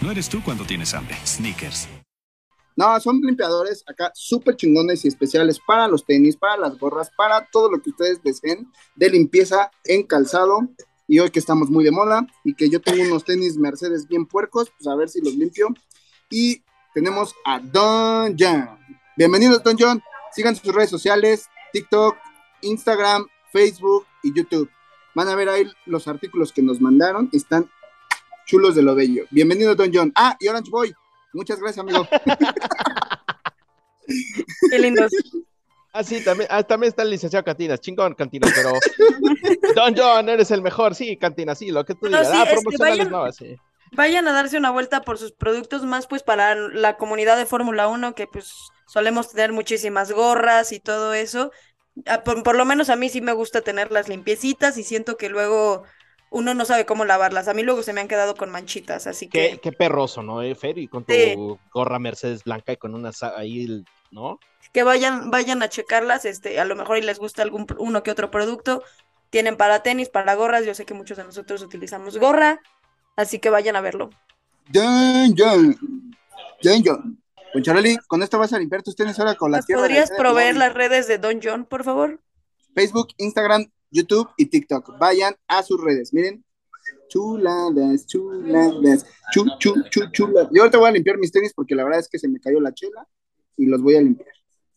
No eres tú cuando tienes hambre. Sneakers. No, son limpiadores acá súper chingones y especiales para los tenis, para las gorras, para todo lo que ustedes deseen de limpieza en calzado. Y hoy que estamos muy de moda y que yo tengo unos tenis Mercedes bien puercos, pues a ver si los limpio. Y tenemos a Don John. Bienvenidos, Don John. Sigan sus redes sociales, TikTok, Instagram, Facebook y YouTube. Van a ver ahí los artículos que nos mandaron. Están chulos de lo bello. Bienvenido, Don John. Ah, y Orange Boy. Muchas gracias, amigo. Qué lindos. Ah, sí, también, ah, también está el licenciado Cantinas, chingón Cantinas, pero Don John, eres el mejor, sí, Cantinas, sí, lo que tú No, digas. sí, ah, promocionales vayan- no, sí. Vayan a darse una vuelta por sus productos más pues para la comunidad de Fórmula 1 que pues solemos tener muchísimas gorras y todo eso. Ah, Por, por lo menos a mí sí me gusta tenerlas limpiecitas y siento que luego uno no sabe cómo lavarlas. A mí luego se me han quedado con manchitas, así que qué perroso, ¿no, eh, Fer? Y con tu Sí. gorra Mercedes blanca y con una sa- ahí, ¿no? que vayan vayan a checarlas, este, a lo mejor y les gusta algún uno que otro producto. Tienen para tenis, para gorras, yo sé que muchos de nosotros utilizamos gorra, así que vayan a verlo. Don John. Don John. Poncharoli, con esto vas a limpiar tus tenis ahora con la ¿Nos tierra. podrías proveer las redes de Don John, por favor? Facebook, Instagram, YouTube y TikTok. Vayan a sus redes. Miren. Chuladas, chuladas, chu, chu, chu, chuladas. Yo ahorita voy a limpiar mis tenis porque la verdad es que se me cayó la chela y los voy a limpiar.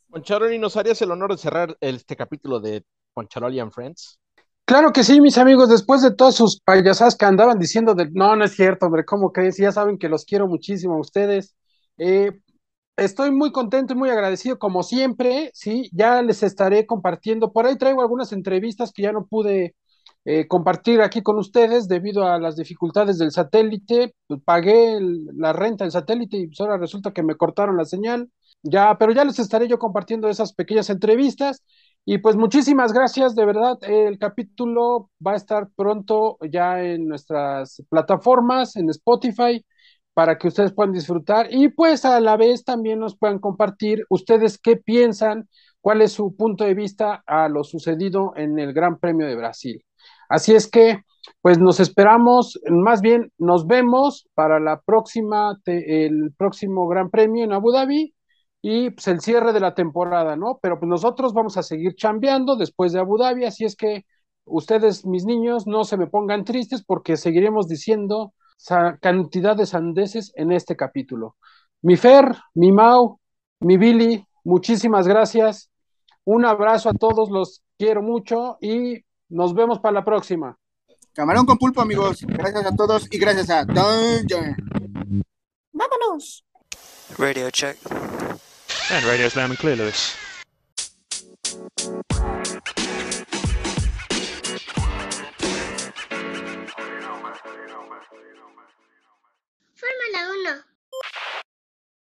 Poncharoli, ¿nos harías el honor de cerrar este capítulo de Poncharoli and Friends? Claro que sí, mis amigos, después de todas sus payasadas que andaban diciendo de, no, no es cierto, hombre, ¿cómo crees? Ya saben que los quiero muchísimo a ustedes. Eh, estoy muy contento y muy agradecido, como siempre, sí, ya les estaré compartiendo. Por ahí traigo algunas entrevistas que ya no pude eh, compartir aquí con ustedes debido a las dificultades del satélite. Pues, pagué el- la renta del satélite y pues ahora resulta que me cortaron la señal. Ya, pero ya les estaré yo compartiendo esas pequeñas entrevistas. Y pues muchísimas gracias, de verdad. El capítulo va a estar pronto ya en nuestras plataformas, en Spotify, para que ustedes puedan disfrutar y pues a la vez también nos puedan compartir ustedes qué piensan, cuál es su punto de vista a lo sucedido en el Gran Premio de Brasil. Así es que, pues nos esperamos, más bien nos vemos para la próxima, el próximo Gran Premio en Abu Dhabi y pues el cierre de la temporada, ¿no? Pero pues nosotros vamos a seguir chambeando después de Abu Dhabi, así es que ustedes, mis niños, no se me pongan tristes porque seguiremos diciendo cantidad de sandeces en este capítulo. Mi Fer, mi Mau, mi Billy, muchísimas gracias. Un abrazo a todos, los quiero mucho y nos vemos para la próxima. Camarón con pulpo, amigos. Gracias a todos y gracias a Don John. ¡Vámonos! Radio check. And radio's loud and clear, Lewis. Fórmula 1.